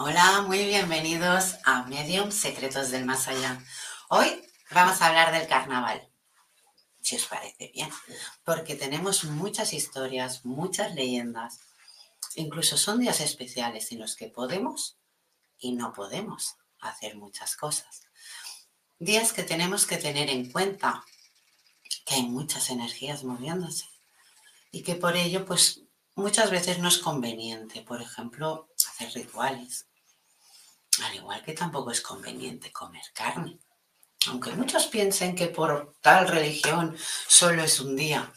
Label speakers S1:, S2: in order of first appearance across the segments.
S1: Hola, muy bienvenidos a Medium Secretos del Más Allá. Hoy vamos a hablar del carnaval, si os parece bien, porque tenemos muchas historias, muchas leyendas, incluso son días especiales en los que podemos y no podemos hacer muchas cosas. Días que tenemos que tener en cuenta que hay muchas energías moviéndose y que por ello, pues muchas veces no es conveniente, por ejemplo, hacer rituales al igual que tampoco es conveniente comer carne. Aunque muchos piensen que por tal religión solo es un día.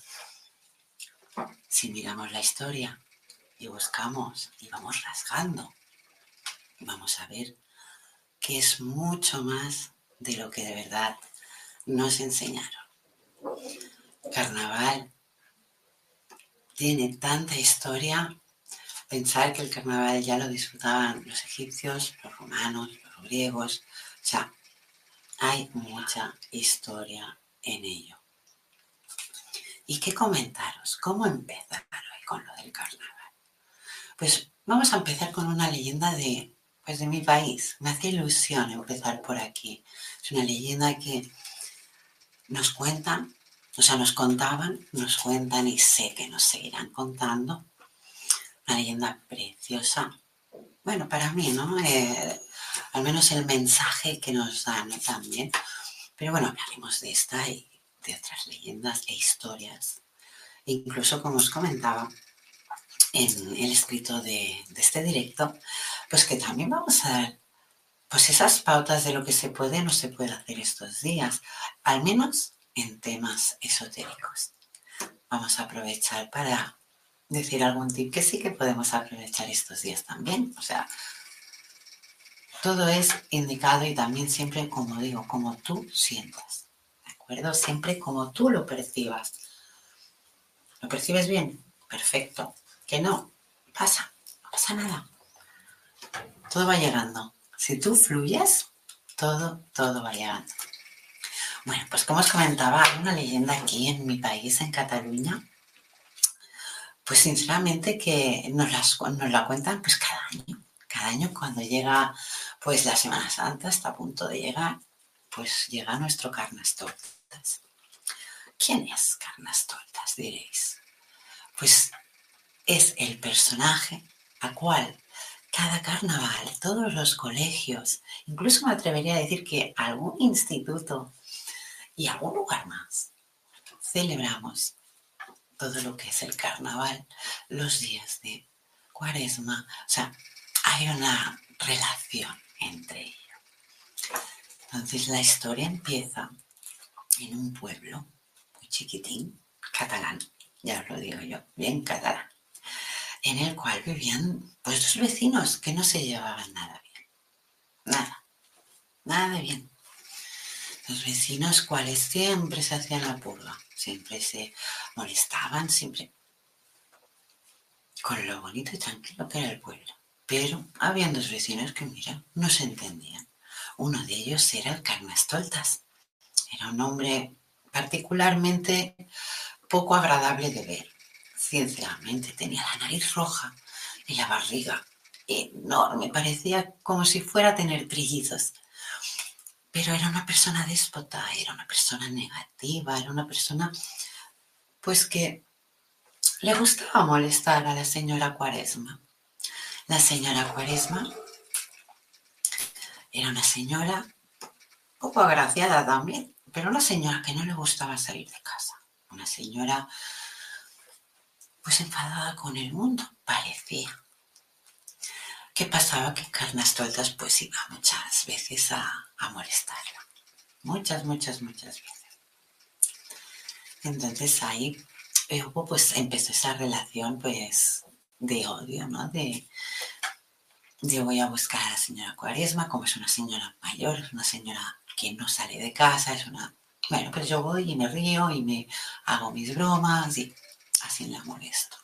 S1: Si miramos la historia y buscamos y vamos rasgando, vamos a ver que es mucho más de lo que de verdad nos enseñaron. Carnaval tiene tanta historia pensar que el carnaval ya lo disfrutaban los egipcios, los romanos, los griegos. O sea, hay mucha historia en ello. ¿Y qué comentaros? ¿Cómo empezar hoy con lo del carnaval? Pues vamos a empezar con una leyenda de, pues de mi país. Me hace ilusión empezar por aquí. Es una leyenda que nos cuentan, o sea, nos contaban, nos cuentan y sé que nos seguirán contando una leyenda preciosa. Bueno, para mí, ¿no? Eh, al menos el mensaje que nos dan también. Pero bueno, hablaremos de esta y de otras leyendas e historias. Incluso, como os comentaba en el escrito de, de este directo, pues que también vamos a dar pues esas pautas de lo que se puede o no se puede hacer estos días, al menos en temas esotéricos. Vamos a aprovechar para decir algún tip que sí que podemos aprovechar estos días también. O sea, todo es indicado y también siempre, como digo, como tú sientas. ¿De acuerdo? Siempre como tú lo percibas. ¿Lo percibes bien? Perfecto. Que no, pasa, no pasa nada. Todo va llegando. Si tú fluyes, todo, todo va llegando. Bueno, pues como os comentaba, hay una leyenda aquí en mi país, en Cataluña, pues sinceramente que nos, nos la cuentan pues cada año. Cada año cuando llega pues la Semana Santa, está a punto de llegar, pues llega nuestro Carnestoltas. ¿Quién es Carnestoltas? Diréis. Pues es el personaje a cual cada carnaval, todos los colegios, incluso me atrevería a decir que algún instituto y algún lugar más, celebramos todo lo que es el carnaval, los días de cuaresma. O sea, hay una relación entre ellos. Entonces la historia empieza en un pueblo muy chiquitín, catalán, ya os lo digo yo, bien catalán, en el cual vivían pues dos vecinos que no se llevaban nada bien. Nada, nada bien. Los vecinos cuales siempre se hacían la purga, siempre se molestaban, siempre con lo bonito y tranquilo que era el pueblo. Pero habían dos vecinos que, mira, no se entendían. Uno de ellos era el Carnestoltas. Era un hombre particularmente poco agradable de ver. Sinceramente, tenía la nariz roja y la barriga enorme. Parecía como si fuera a tener trillizos. Pero era una persona déspota, era una persona negativa, era una persona pues que le gustaba molestar a la señora Cuaresma. La señora Cuaresma era una señora poco agraciada también, pero una señora que no le gustaba salir de casa. Una señora pues enfadada con el mundo, parecía. ¿Qué pasaba? Que Carnastoltas pues iba muchas veces a, a molestarla. Muchas, muchas, muchas veces. Entonces ahí pues empezó esa relación pues de odio, ¿no? De, de voy a buscar a la señora Cuaresma, como es una señora mayor, es una señora que no sale de casa, es una... Bueno, pues yo voy y me río y me hago mis bromas y así la molesto.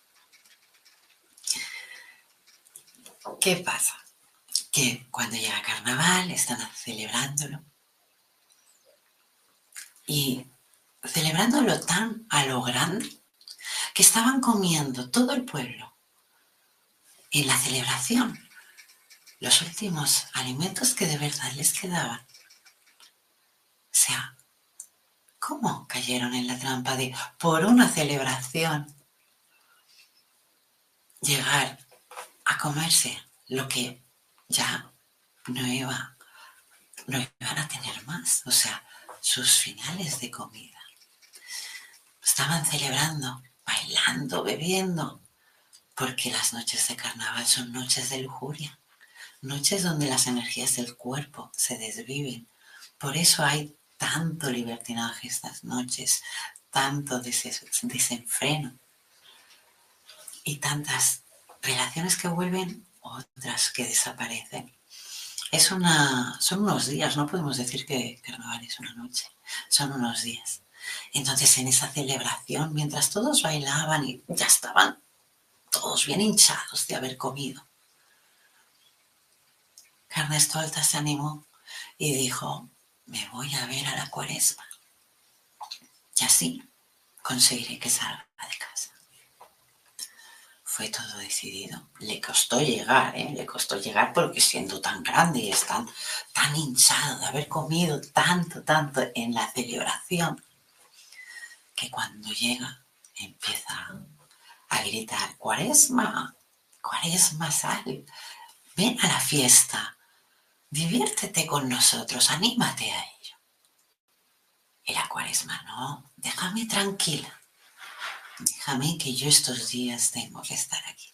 S1: ¿Qué pasa? Que cuando llega carnaval están celebrándolo y celebrándolo tan a lo grande que estaban comiendo todo el pueblo en la celebración los últimos alimentos que de verdad les quedaban. O sea, ¿cómo cayeron en la trampa de, por una celebración, llegar a comerse lo que ya no iba, no iban a tener más? O sea, sus finales de comida. Estaban celebrando, bailando, bebiendo, porque las noches de carnaval son noches de lujuria, noches donde las energías del cuerpo se desviven. Por eso hay tanto libertinaje estas noches, tanto desenfreno y tantas relaciones que vuelven, otras que desaparecen. Es una, son unos días, no podemos decir que carnaval es una noche, son unos días. Entonces en esa celebración, mientras todos bailaban y ya estaban todos bien hinchados de haber comido. Carnestolta se animó y dijo, me voy a ver a la cuaresma. Y así conseguiré que salga de casa. Fue todo decidido. Le costó llegar, ¿eh? le costó llegar porque siendo tan grande y tan, tan hinchado de haber comido tanto, tanto en la celebración, que cuando llega empieza a gritar, cuaresma, cuaresma, sal, ven a la fiesta, diviértete con nosotros, anímate a ello. Y la cuaresma, no, déjame tranquila, déjame que yo estos días tengo que estar aquí.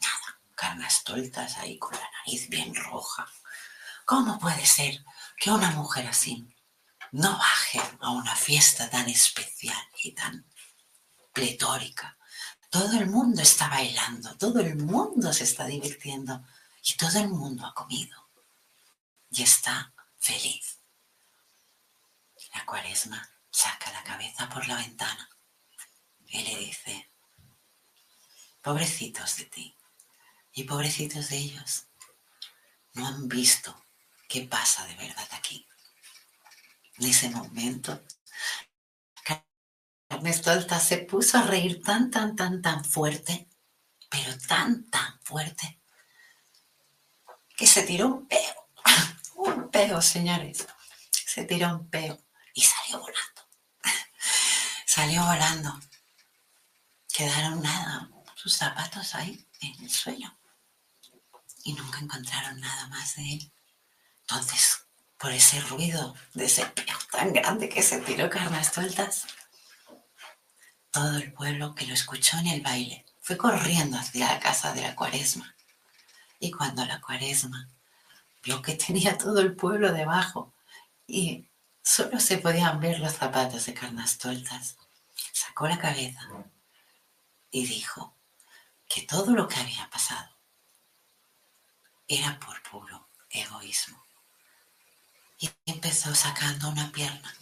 S1: Nada, carnas toltas ahí con la nariz bien roja. ¿Cómo puede ser que una mujer así no baje a una fiesta tan especial y tan pletórica. Todo el mundo está bailando, todo el mundo se está divirtiendo y todo el mundo ha comido y está feliz. La cuaresma saca la cabeza por la ventana y le dice, pobrecitos de ti, Y pobrecitos de ellos, no han visto qué pasa de verdad aquí. En ese momento, Carnestolta se puso a reír tan, tan, tan, tan fuerte, pero tan, tan fuerte, que se tiró un peo. Un peo, señores. Se tiró un peo y salió volando. Salió volando. Quedaron nada, sus zapatos ahí en el suelo y nunca encontraron nada más de él. Entonces, por ese ruido de ese peo tan grande que se tiró carnas sueltas, todo el pueblo que lo escuchó en el baile fue corriendo hacia la casa de la cuaresma. Y cuando la cuaresma vio que tenía todo el pueblo debajo y solo se podían ver los zapatos de Carnastoltas, sacó la cabeza y dijo que todo lo que había pasado era por puro egoísmo. Y empezó sacando una pierna,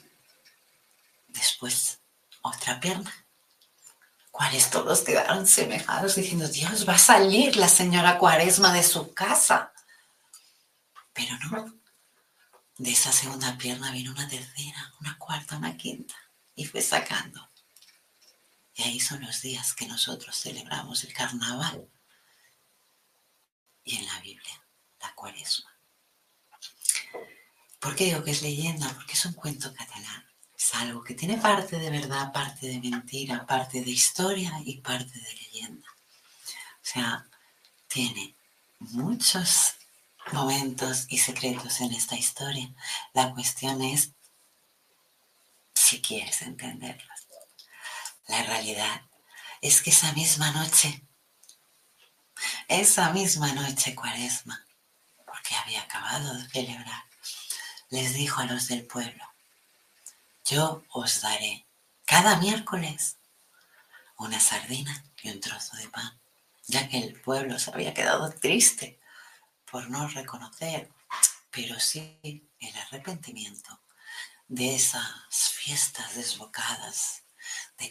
S1: después otra pierna, cuales todos quedaron semejados diciendo, Dios, va a salir la señora Cuaresma de su casa. Pero no, de esa segunda pierna vino una tercera, una cuarta, una quinta, y fue sacando. Y ahí son los días que nosotros celebramos el carnaval y en la Biblia, la cuaresma. ¿Por qué digo que es leyenda? Porque es un cuento catalán. Es algo que tiene parte de verdad, parte de mentira, parte de historia y parte de leyenda. O sea, tiene muchos momentos y secretos en esta historia. La cuestión es si quieres entenderlos. La realidad es que esa misma noche esa misma noche cuaresma, porque había acabado de celebrar, les dijo a los del pueblo, yo os daré cada miércoles una sardina y un trozo de pan, ya que el pueblo se había quedado triste por no reconocer, pero sí el arrepentimiento de esas fiestas desbocadas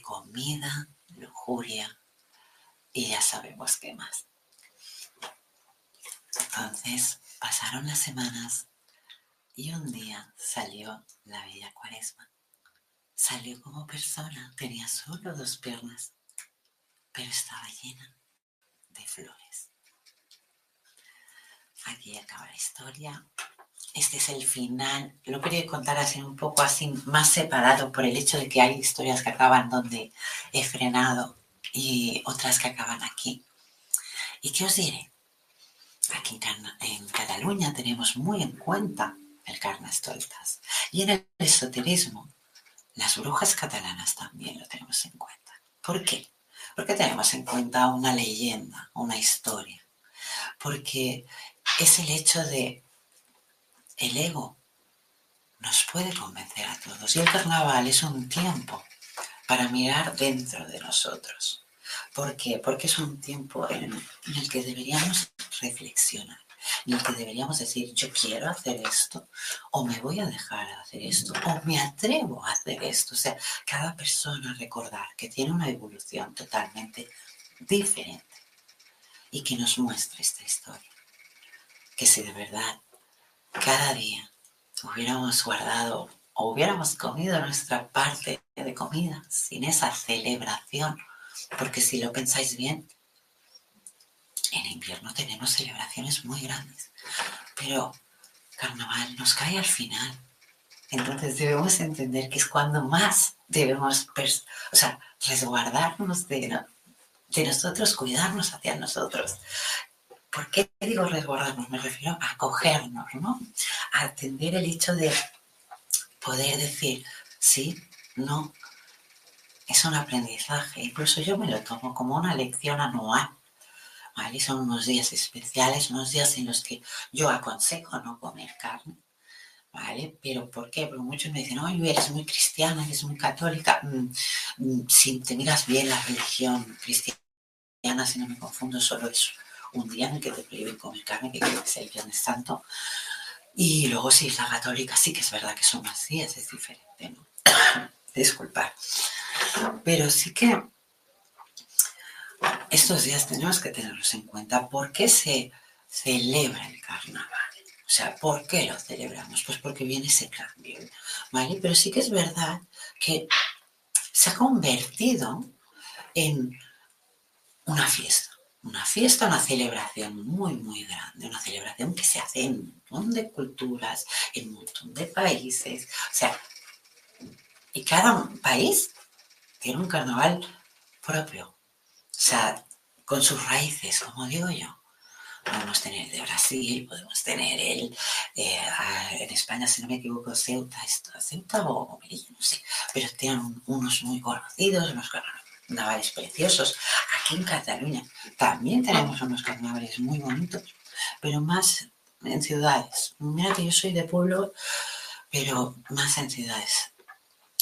S1: comida, lujuria y ya sabemos qué más. Entonces pasaron las semanas y un día salió la bella cuaresma. Salió como persona, tenía solo dos piernas, pero estaba llena de flores. Aquí acaba la historia. Este es el final. Lo quería contar así un poco así más separado por el hecho de que hay historias que acaban donde he frenado y otras que acaban aquí. ¿Y qué os diré? Aquí en, Cataluña tenemos muy en cuenta el Carnestoltas. Y en el esoterismo, las brujas catalanas también lo tenemos en cuenta. ¿Por qué? Porque tenemos en cuenta una leyenda, una historia. Porque es el hecho de el ego nos puede convencer a todos. Y el carnaval es un tiempo para mirar dentro de nosotros ¿Por qué? Porque es un tiempo en, el que deberíamos reflexionar, en el que deberíamos decir, yo quiero hacer esto, o me voy a dejar hacer esto, o me atrevo a hacer esto. O sea, cada persona recordar que tiene una evolución totalmente diferente y que nos muestre esta historia. Que si de verdad cada día hubiéramos guardado o hubiéramos comido nuestra parte de comida sin esa celebración porque si lo pensáis bien, en invierno tenemos celebraciones muy grandes, pero carnaval nos cae al final. Entonces debemos entender que es cuando más debemos, o sea, resguardarnos de, de nosotros, cuidarnos hacia nosotros. ¿Por qué digo resguardarnos? Me refiero a acogernos, ¿no? A atender el hecho de poder decir sí, no, es un aprendizaje. Incluso yo me lo tomo como una lección anual. ¿vale? Son unos días especiales, unos días en los que yo aconsejo no comer carne. ¿Vale? Pero ¿por qué? Porque muchos me dicen, oye, eres muy cristiana, eres muy católica. Mm, mm, si te miras bien la religión cristiana, si no me confundo, solo es un día en el que te prohíben comer carne, que creo que es el Viernes Santo. Y luego si es la católica, sí que es verdad que son más días, es diferente, ¿no? Disculpar. Pero sí que estos días tenemos que tenerlos en cuenta. ¿Por qué se celebra el carnaval? O sea, ¿por qué lo celebramos? Pues porque viene ese cambio, ¿vale? Pero sí que es verdad que se ha convertido en una fiesta. Una fiesta, una celebración muy, muy grande, una celebración que se hace en un montón de culturas, en un montón de países. O sea, y cada país tiene un carnaval propio. O sea, con sus raíces, como digo yo. Podemos tener de Brasil, podemos tener el, eh, en España, si no me equivoco, Ceuta, Ceuta o Melilla, no sé, pero tienen unos muy conocidos, unos carnavales preciosos. Aquí en Cataluña también tenemos unos carnavales muy bonitos, pero más en ciudades. Mira que yo soy de pueblo, pero más en ciudades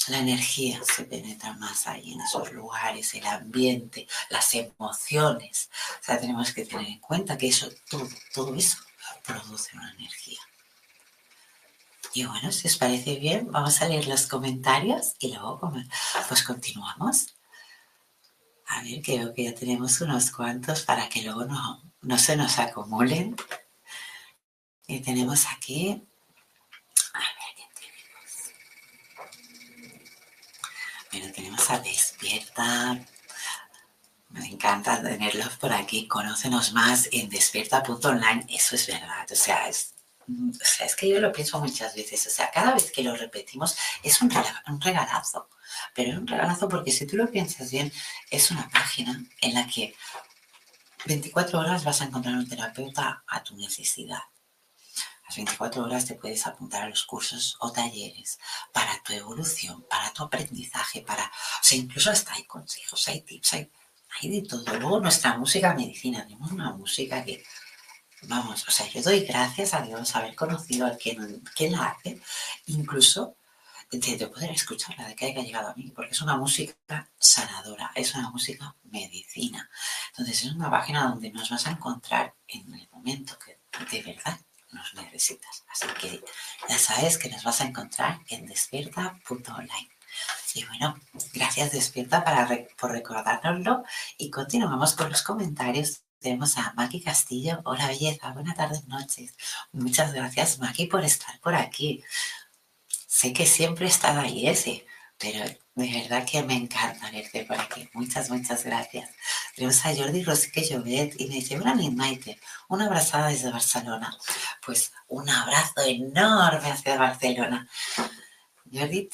S1: la energía se penetra más ahí en esos lugares, el ambiente, las emociones. O sea, tenemos que tener en cuenta que eso, todo, todo eso produce una energía. Y bueno, si os parece bien, vamos a leer los comentarios y luego pues continuamos. A ver, creo que ya tenemos unos cuantos para que luego no, no se nos acumulen. Y tenemos aquí Bueno, tenemos a Despierta. Me encanta tenerlos por aquí. Conócenos más en despierta.online. Eso es verdad. O sea, es, o sea, es que yo lo pienso muchas veces. O sea, cada vez que lo repetimos es un regalazo. Pero es un regalazo porque si tú lo piensas bien, es una página en la que 24 horas vas a encontrar un terapeuta a tu necesidad. 24 horas te puedes apuntar a los cursos o talleres para tu evolución, para tu aprendizaje, para, o incluso hasta hay consejos, hay tips, hay, hay de todo. Luego nuestra música medicina, tenemos una música que, vamos, o sea, yo doy gracias a Dios haber conocido al que, la hace, incluso de, poder escucharla, de que haya llegado a mí, porque es una música sanadora, es una música medicina. Entonces es una página donde nos vas a encontrar en el momento que de verdad nos necesitas. Así que ya sabes que nos vas a encontrar en despierta.online. Y bueno, gracias Despierta para por recordárnoslo y continuamos con los comentarios. Tenemos a Maki Castillo. Hola belleza, buenas tardes, noches. Muchas gracias Maki por estar por aquí. Sé que siempre he estado ahí ese, pero de verdad que me encanta verte por aquí. Muchas, muchas gracias. Tenemos a Jordi Rosique Llobet y me dice, hola Maite, una abrazada desde Barcelona. Pues un abrazo enorme hacia Barcelona. Jordi,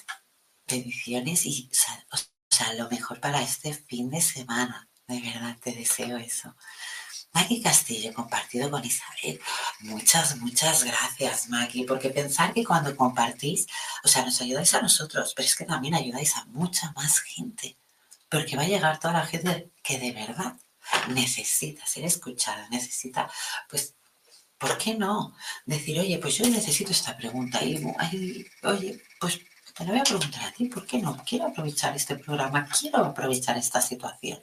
S1: bendiciones y o sea, lo mejor para este fin de semana. De verdad te deseo eso. Maggie Castillo, compartido con Isabel. Muchas, muchas gracias, Maggie, porque pensar que cuando compartís, o sea, nos ayudáis a nosotros, pero es que también ayudáis a mucha más gente, porque va a llegar toda la gente que de verdad necesita ser escuchada, necesita, pues, ¿por qué no? Decir, oye, pues yo necesito esta pregunta y, oye, pues te la voy a preguntar a ti, ¿por qué no? Quiero aprovechar este programa, quiero aprovechar esta situación.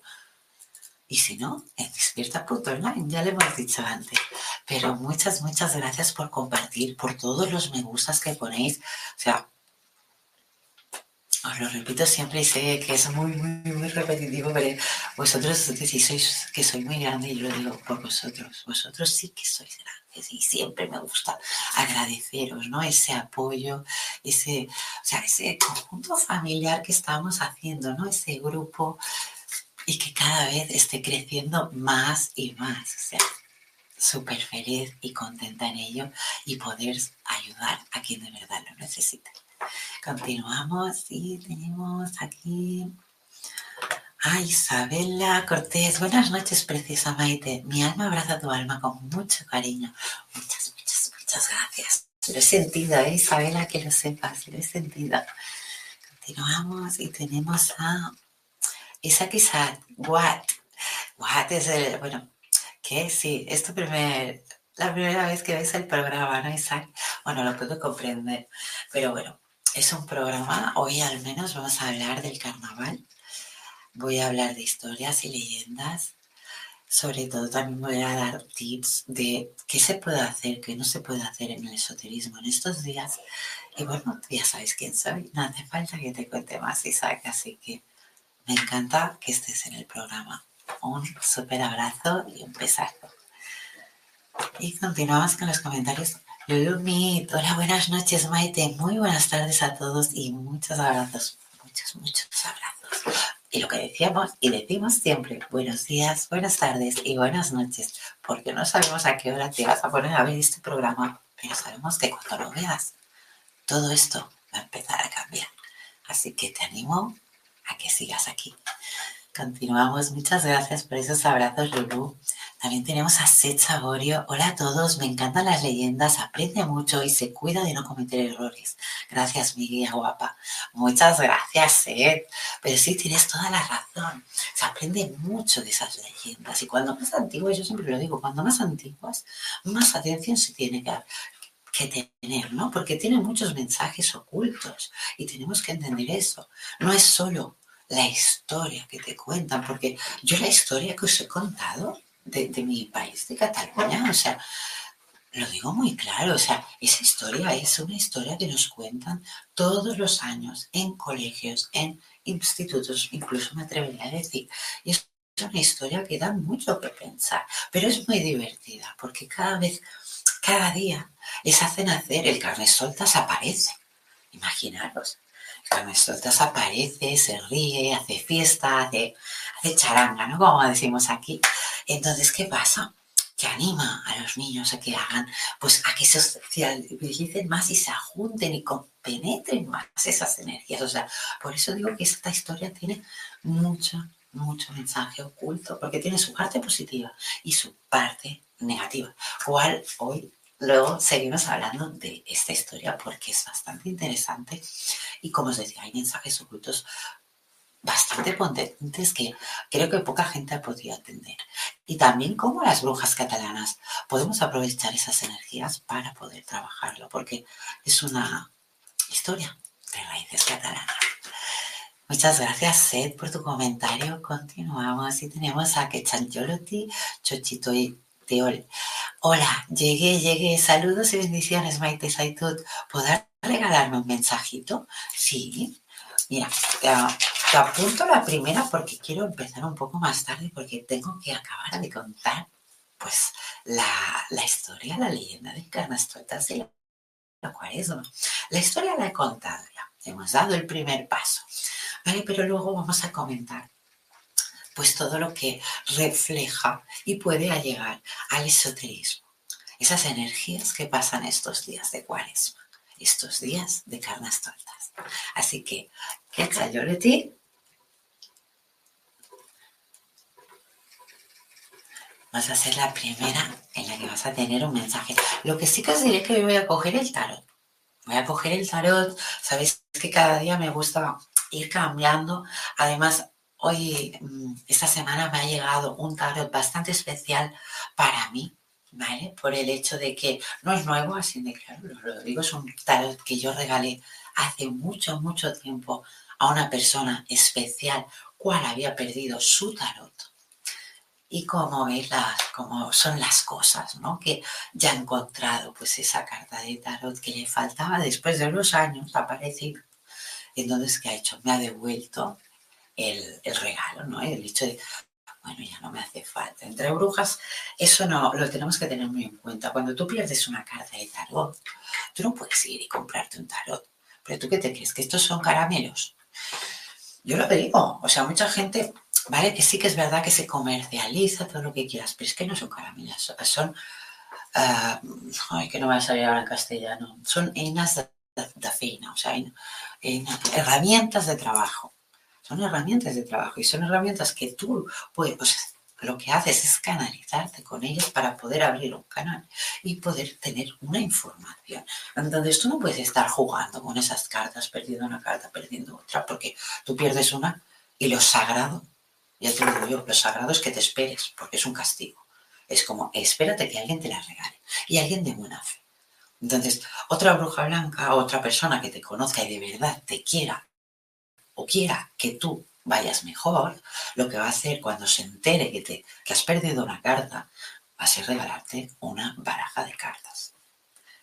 S1: Y si no, en despierta.online, ya lo hemos dicho antes. Pero muchas, muchas gracias por compartir, por todos los me gustas que ponéis. O sea, os lo repito siempre y sé que es muy, muy, muy repetitivo, pero vosotros decís sois, que soy muy grande y lo digo por vosotros. Vosotros sí que sois grandes y siempre me gusta agradeceros, ¿no? Ese apoyo, ese, o sea, ese conjunto familiar que estamos haciendo, ¿no? Ese grupo y que cada vez esté creciendo más y más. O sea, súper feliz y contenta en ello y poder ayudar a quien de verdad lo necesite. Continuamos y tenemos aquí a Isabela Cortés. Buenas noches, preciosa Maite. Mi alma abraza tu alma con mucho cariño. Muchas, muchas, muchas gracias. Lo he sentido, ¿eh, Isabela, que lo sepas, lo he sentido. Continuamos y tenemos a Isaac Isaac, what? What es el, bueno, ¿qué? Sí, esto primer, la primera vez que ves el programa, ¿no, Isaac? Bueno, lo puedo comprender, pero bueno, es un programa, hoy al menos vamos a hablar del carnaval, voy a hablar de historias y leyendas, sobre todo también voy a dar tips de qué se puede hacer, qué no se puede hacer en el esoterismo en estos días. Y bueno, ya sabes quién soy, no hace falta que te cuente más, Isaac, así que me encanta que estés en el programa. un súper abrazo y un besazo. Y continuamos con los comentarios. Lulumit, hola, buenas noches, Maite. Muy buenas tardes a todos y muchos abrazos. Muchos, muchos abrazos. Y lo que decíamos y decimos siempre, buenos días, buenas tardes y buenas noches, porque no sabemos a qué hora te vas a poner a ver este programa, pero sabemos que cuando lo veas, todo esto va a empezar a cambiar. Así que te animo a que sigas aquí. Continuamos. Muchas gracias por esos abrazos, Lulu. También tenemos a Seth Saborio. Hola a todos, me encantan las leyendas, aprende mucho y se cuida de no cometer errores. Gracias, mi guía guapa. Muchas gracias, Seth. Pero sí, tienes toda la razón. Se aprende mucho de esas leyendas. Y cuando más antiguas, yo siempre lo digo, cuando más antiguas, más atención se tiene que, que tener, ¿no? Porque tiene muchos mensajes ocultos y tenemos que entender eso. No es solo la historia que te cuentan, porque yo la historia que os he contado de, mi país, de Cataluña, o sea, lo digo muy claro, o sea, esa historia es una historia que nos cuentan todos los años en colegios, en institutos, incluso me atrevería a decir. Y es una historia que da mucho que pensar, pero es muy divertida porque cada vez, cada día les hacen hacer, el soltas aparece. Imaginaros, Carnestoltas aparece, se ríe, hace fiesta, hace, hace charanga, ¿no? Como decimos aquí. Entonces, ¿qué pasa? que anima a los niños a que hagan, pues a que se socialicen más y se junten y penetren más esas energías. O sea, por eso digo que esta historia tiene mucho, mucho mensaje oculto, porque tiene su parte positiva y su parte negativa, cual hoy Luego seguimos hablando de esta historia porque es bastante interesante y como os decía, hay mensajes ocultos bastante potentes que creo que poca gente ha podido atender. Y también como las brujas catalanas podemos aprovechar esas energías para poder trabajarlo porque es una historia de raíces catalanas. Muchas gracias, Seth, por tu comentario. Continuamos y tenemos a Quechancholotti, Chochito y Teol. Hola, llegué, llegué. Saludos y bendiciones, Maite Saitud. ¿Podrás regalarme un mensajito? Sí. Mira, te, apunto la primera porque quiero empezar un poco más tarde porque tengo que acabar de contar pues la, historia, la leyenda de Carnastoltas de la, la cuaresma. La historia la he contado ya, hemos dado el primer paso, ¿vale? Pero luego vamos a comentar pues todo lo que refleja y puede llegar al esoterismo. Esas energías que pasan estos días de cuaresma, estos días de carnas tortas. Así que, ¿qué tal, ti? Vas a ser la primera en la que vas a tener un mensaje. Lo que sí que os diré que voy a coger el tarot. Voy a coger el tarot. Sabéis que cada día me gusta ir cambiando. Además, Hoy, mm, esta semana me ha llegado un tarot bastante especial para mí, ¿vale? Por el hecho de que no es nuevo, así de claro, lo digo, es un tarot que yo regalé hace mucho, mucho tiempo a una persona especial, cual había perdido su tarot. Y como es las, como son las cosas, ¿no? Que ya he encontrado pues esa carta de tarot que le faltaba después de unos años aparecido. Entonces, ¿qué ha hecho? Me ha devuelto el, regalo, ¿no? El hecho de, bueno, ya no me hace falta. Entre brujas, eso no lo tenemos que tener muy en cuenta. Cuando tú pierdes una carta de tarot, tú no puedes ir y comprarte un tarot. Pero tú qué te crees, que estos son caramelos. Yo lo digo, o sea, mucha gente, vale, que sí que es verdad que se comercializa todo lo que quieras, pero es que no son caramelos, son, ah, ay, que no me va a salir ahora en castellano, son enas de, de, o sea, herramientas de trabajo. Son herramientas de trabajo y son herramientas que tú puedes, lo que haces es canalizarte con ellas para poder abrir un canal y poder tener una información. Entonces tú no puedes estar jugando con esas cartas, perdiendo una carta, perdiendo otra, porque tú pierdes una y lo sagrado, ya te digo yo, lo sagrado es que te esperes, porque es un castigo. Es como, espérate que alguien te la regale y alguien de buena fe. Entonces, otra bruja blanca, otra persona que te conozca y de verdad te quiera o quiera que tú vayas mejor, lo que va a hacer cuando se entere que, te, has perdido una carta, va a ser regalarte una baraja de cartas.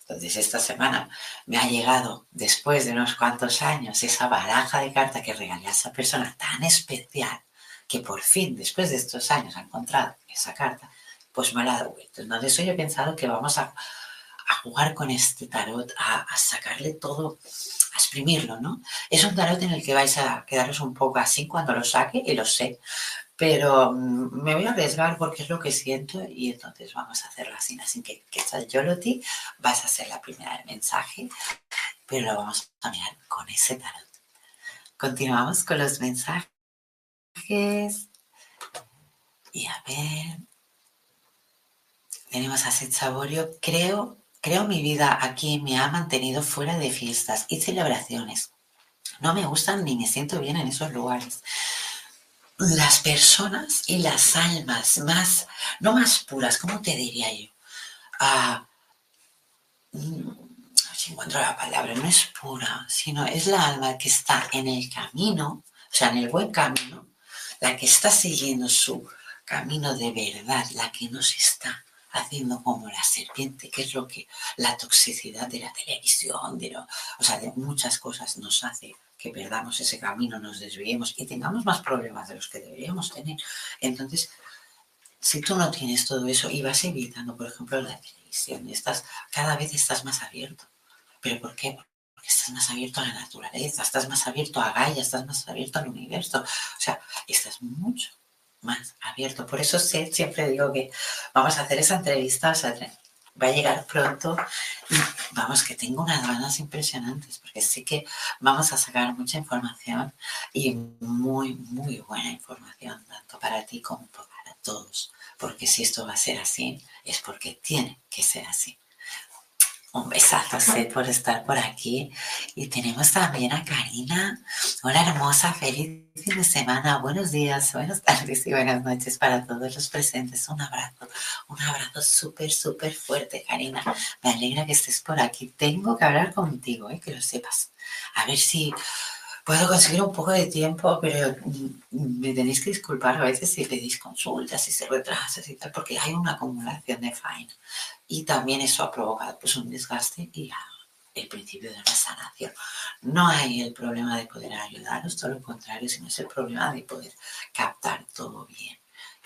S1: Entonces esta semana me ha llegado, después de unos cuantos años, esa baraja de cartas que regalé a esa persona tan especial que por fin, después de estos años, ha encontrado esa carta, pues me la ha devuelto. Entonces hoy he pensado que vamos a, jugar con este tarot, a, sacarle todo, a exprimirlo, ¿no? Es un tarot en el que vais a quedaros un poco así cuando lo saque, y lo sé, pero mm, me voy a arriesgar porque es lo que siento y entonces vamos a hacerlo así. Así que, que Yoloti, vas a ser la primera del mensaje, pero lo vamos a mirar con ese tarot. Continuamos con los mensajes. Y a ver. Tenemos a Saborio. Creo, creo mi vida aquí me ha mantenido fuera de fiestas y celebraciones. No me gustan ni me siento bien en esos lugares. Las personas y las almas más, no más puras, ¿cómo te diría yo? Ah, mm, si encuentro la palabra, no es pura, sino es la alma que está en el camino, o sea, en el buen camino, la que está siguiendo su camino de verdad, la que no se está haciendo como la serpiente, que es lo que la toxicidad de la televisión, de o sea, de muchas cosas nos hace que perdamos ese camino, nos desviemos y tengamos más problemas de los que deberíamos tener. Entonces, si tú no tienes todo eso y vas evitando, por ejemplo, la televisión, estás, cada vez estás más abierto. ¿Pero por qué? Porque estás más abierto a la naturaleza, estás más abierto a Gaia, estás más abierto al universo. O sea, estás mucho más abierto. Por eso siempre digo que vamos a hacer esa entrevista, va a llegar pronto y vamos, que tengo unas ganas impresionantes, porque sí que vamos a sacar mucha información y muy, muy buena información, tanto para ti como para todos, porque si esto va a ser así, es porque tiene que ser así. Un besazo, por estar por aquí. Y tenemos también a Karina. Hola, hermosa, feliz fin de semana. Buenos días, buenas tardes y buenas noches para todos los presentes. Un abrazo, un abrazo súper, súper fuerte, Karina. Me alegra que estés por aquí. Tengo que hablar contigo, ¿eh? que lo sepas. A ver si puedo conseguir un poco de tiempo, pero mm, me tenéis que disculpar a veces si pedís consultas, si se retrasa y tal, porque hay una acumulación de faena. Y también eso ha provocado pues, un desgaste y el principio de una sanación. No hay el problema de poder ayudaros, todo lo contrario, sino es el problema de poder captar todo bien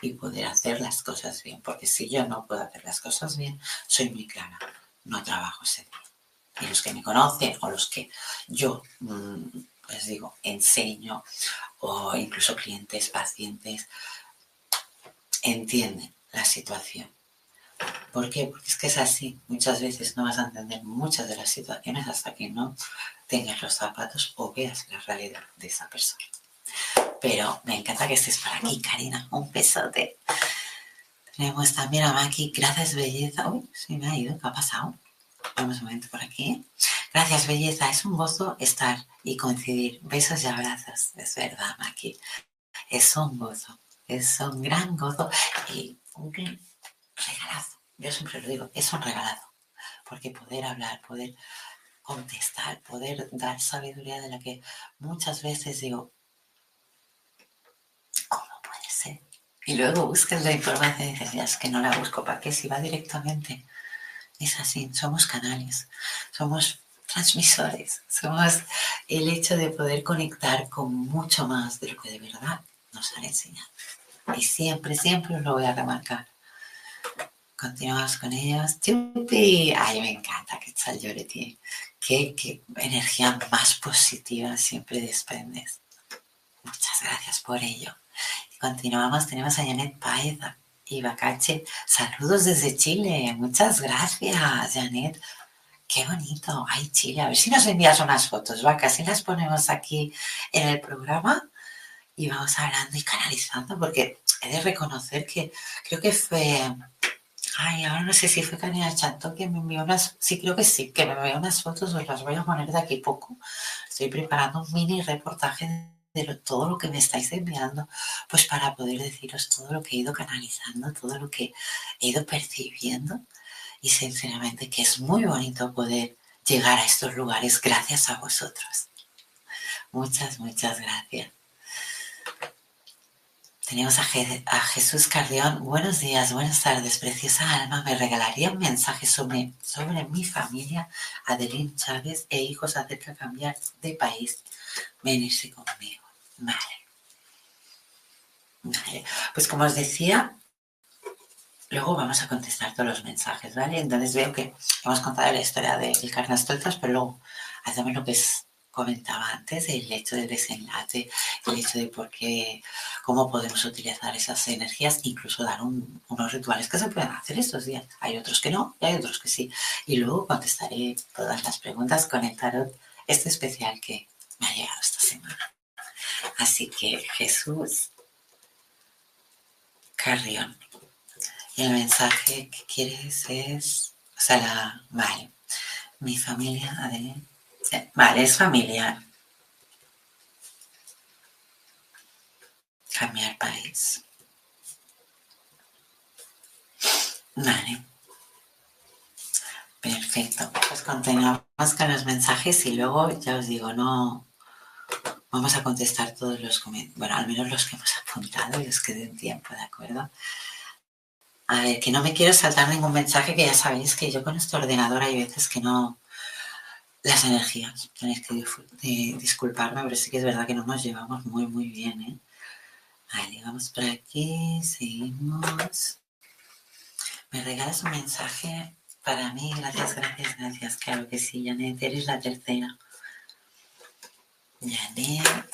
S1: y poder hacer las cosas bien. Porque si yo no puedo hacer las cosas bien, soy muy clara, no trabajo ese día. Y los que me conocen o los que yo mm, les digo, enseño o incluso clientes, pacientes, entienden la situación. ¿Por qué? Porque es que es así. Muchas veces no vas a entender muchas de las situaciones hasta que no tengas los zapatos o veas la realidad de esa persona. Pero me encanta que estés por aquí, Karina. Un besote. Tenemos también a Maki. Gracias, belleza. Uy, se me ha ido. ¿Qué ha pasado? Vamos un momento por aquí. Gracias, belleza. Es un gozo estar y coincidir. Besos y abrazos. Es verdad, Maki. Es un gozo. Es un gran gozo y un gran regalazo. Yo siempre lo digo, es un regalazo. Porque poder hablar, poder contestar, poder dar sabiduría de la que muchas veces digo, ¿cómo puede ser? Y luego buscas la información y dices, ya es que no la busco, ¿para qué? Si va directamente es así, somos canales, somos transmisores, somos el hecho de poder conectar con mucho más de lo que de verdad nos han enseñado. Y siempre, siempre os lo voy a remarcar. Continuamos con ellos. Chupi, ay, me encanta que está Lloreti. Qué, qué energía más positiva siempre desprendes. Muchas gracias por ello. Y continuamos, tenemos a Janet Paeza y Bacache, saludos desde Chile. Muchas gracias, Janet. Qué bonito. Ay, Chile. A ver si nos envías unas fotos, Vaca. Si las ponemos aquí en el programa y vamos hablando y canalizando, porque he de reconocer que creo que fue. Ay, ahora no sé si fue Canela Chanto que me envió unas. Sí, creo que sí, que me envió unas fotos, os las voy a poner de aquí poco. Estoy preparando un mini reportaje de todo lo que me estáis enviando, pues para poder deciros todo lo que he ido canalizando, todo lo que he ido percibiendo y sinceramente que es muy bonito poder llegar a estos lugares gracias a vosotros. Muchas, muchas gracias. Tenemos a, Jesús Cardión. Buenos días, buenas tardes, preciosa alma. Me regalaría un mensaje sobre, sobre mi familia, Adelín Chávez e hijos acerca de cambiar de país, venirse conmigo. Vale. Pues como os decía, luego vamos a contestar todos los mensajes, ¿vale? Entonces veo que hemos contado la historia de Carnestoltas, pero luego hacemos lo que es comentaba antes, el hecho del desenlace, el hecho de por qué, cómo podemos utilizar esas energías, incluso dar unos rituales que se pueden hacer estos días. Hay otros que no y hay otros que sí. Y luego contestaré todas las preguntas con el tarot este especial que me ha llegado esta semana. Así que Jesús Carrión. Y el mensaje que quieres es, o sea, la, vale, mi familia, de Vale, es familiar. Cambiar país. Vale. Perfecto. Pues continuamos con los mensajes y luego ya os digo, no vamos a contestar todos los comentarios, bueno, al menos los que hemos apuntado y os quede en tiempo, ¿de acuerdo? A ver, que no me quiero saltar ningún mensaje, que ya sabéis que yo con este ordenador hay veces que no, las energías. Tenéis que disculparme, pero sí que es verdad que no nos llevamos muy, muy bien. ¿eh? Vale, vamos por aquí, seguimos. ¿Me regalas un mensaje para mí? Gracias, gracias, gracias. Claro que sí, Janet, eres la tercera. Janet.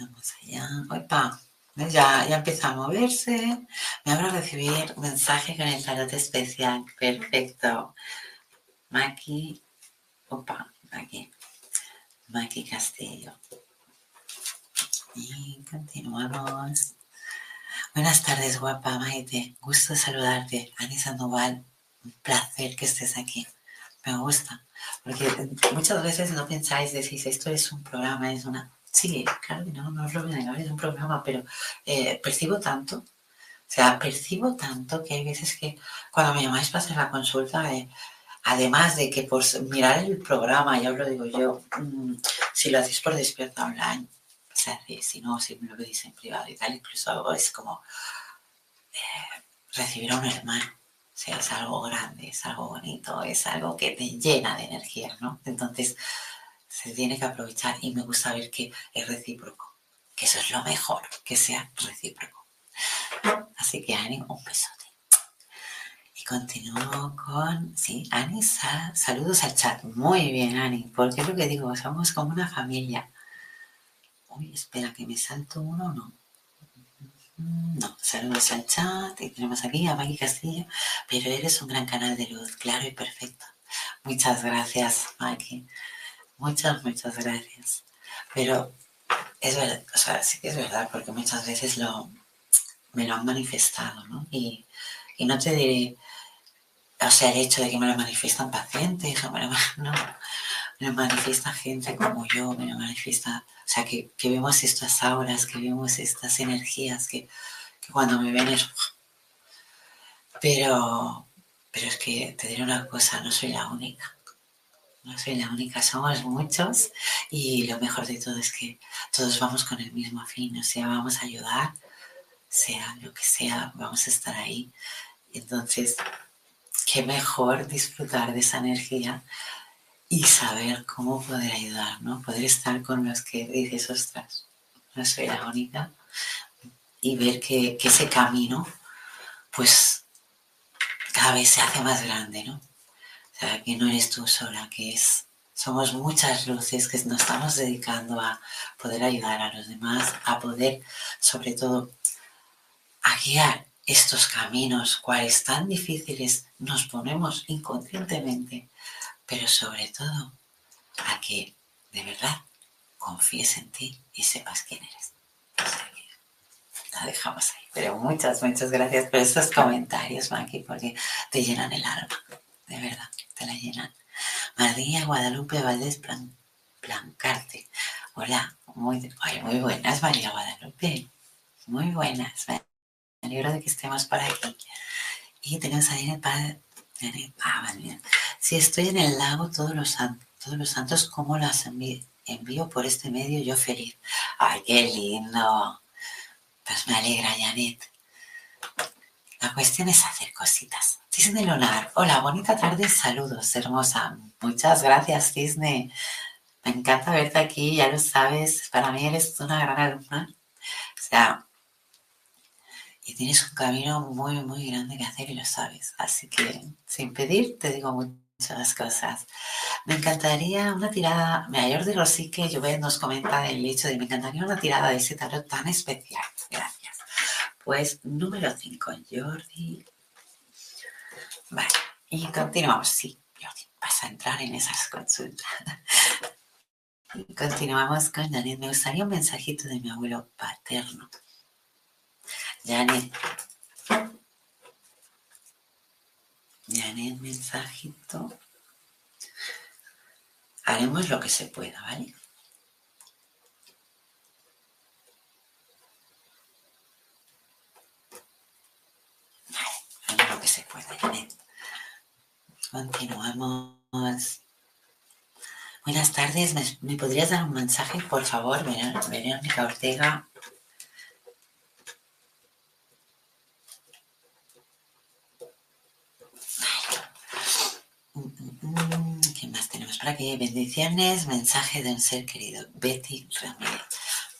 S1: Vamos allá. Opa, ya, ya empieza a moverse. Me a recibir mensaje con el tarot especial. Perfecto. Maki Opa, aquí. Maki Castillo. Y continuamos. Buenas tardes, guapa Maite. Gusto saludarte. Ani Sandoval, un placer que estés aquí. Me gusta. Porque muchas veces no pensáis, decís, esto es un programa, es una... Sí, claro que no, no es lo negar, es un programa, pero eh, percibo tanto, o sea, percibo tanto que hay veces que cuando me llamáis para hacer la consulta, eh, Además de que por mirar el programa, ya os lo digo yo, mm, si lo hacéis por despierta online, se hace, si no, si me lo pedís en privado y tal, incluso es como eh, recibir a un hermano. O sea, es algo grande, es algo bonito, es algo que te llena de energía, ¿no? Entonces, se tiene que aprovechar y me gusta ver que es recíproco, que eso es lo mejor, que sea recíproco. Así que, ánimo, un beso continúo con, sí, Ani, saludos al chat. Muy bien, Ani, porque es lo que digo, somos como una familia. Uy, espera, que me salto uno, no. No, saludos al chat y tenemos aquí a Maggie Castillo, pero eres un gran canal de luz, claro y perfecto. Muchas gracias, Maggie. Muchas, muchas gracias. Pero es verdad, o sea, sí que es verdad, porque muchas veces lo, me lo han manifestado, ¿no? Y, y no te diré, o sea, el hecho de que me lo manifiestan pacientes, me lo, no, me lo manifiesta gente como yo, me lo manifiesta, o sea, que, vemos estas auras, que vemos estas energías, que, cuando me ven es... Pero, pero es que te diré una cosa, no soy la única. No soy la única, somos muchos y lo mejor de todo es que todos vamos con el mismo fin, o sea, vamos a ayudar, sea lo que sea, vamos a estar ahí. Entonces, qué mejor disfrutar de esa energía y saber cómo poder ayudar, ¿no? Poder estar con los que dices, ostras, no soy la única, y ver que, ese camino, pues, cada vez se hace más grande, ¿no? O sea, que no eres tú sola, que es, somos muchas luces que nos estamos dedicando a poder ayudar a los demás, a poder, sobre todo, a guiar estos caminos, cuales tan difíciles nos ponemos inconscientemente, pero sobre todo a que de verdad confíes en ti y sepas quién eres. la dejamos ahí. Pero muchas, muchas gracias por estos comentarios, Maki, porque te llenan el alma. De verdad, te la llenan. María Guadalupe Valdés Plan, Plancarte. Hola, muy, muy buenas, María Guadalupe. Muy buenas alegro de que estemos por aquí. Y tenemos ahí el Padre. Ah, Si estoy en el lago todos los, todos los santos, ¿cómo las envío, por este medio yo feliz? ¡Ay, qué lindo! Pues me alegra, Janet. La cuestión es hacer cositas. Cisne Lunar, hola, bonita tarde, saludos, hermosa. Muchas gracias, Cisne. Me encanta verte aquí, ya lo sabes. Para mí eres una gran alumna. O sea, y tienes un camino muy, muy grande que hacer y lo sabes. Así que, sin pedir, te digo muchas cosas. Me encantaría una tirada, me Jordi Rosique, Llobet nos comenta el hecho de me encantaría una tirada de ese tarot tan especial. Gracias. Pues número 5, Jordi. Vale, y continuamos. Sí, Jordi, vas a entrar en esas consultas. Continuamos con Janet. Me gustaría un mensajito de mi abuelo paterno. Janet. Janet, mensajito. Haremos lo que se pueda, ¿vale? Vale, haremos lo que se pueda, Janet. Continuamos. Buenas tardes, ¿Me, podrías dar un mensaje, por favor, Verónica Ortega? ¿Qué más tenemos por aquí? Bendiciones, mensaje de un ser querido, Betty Ramírez.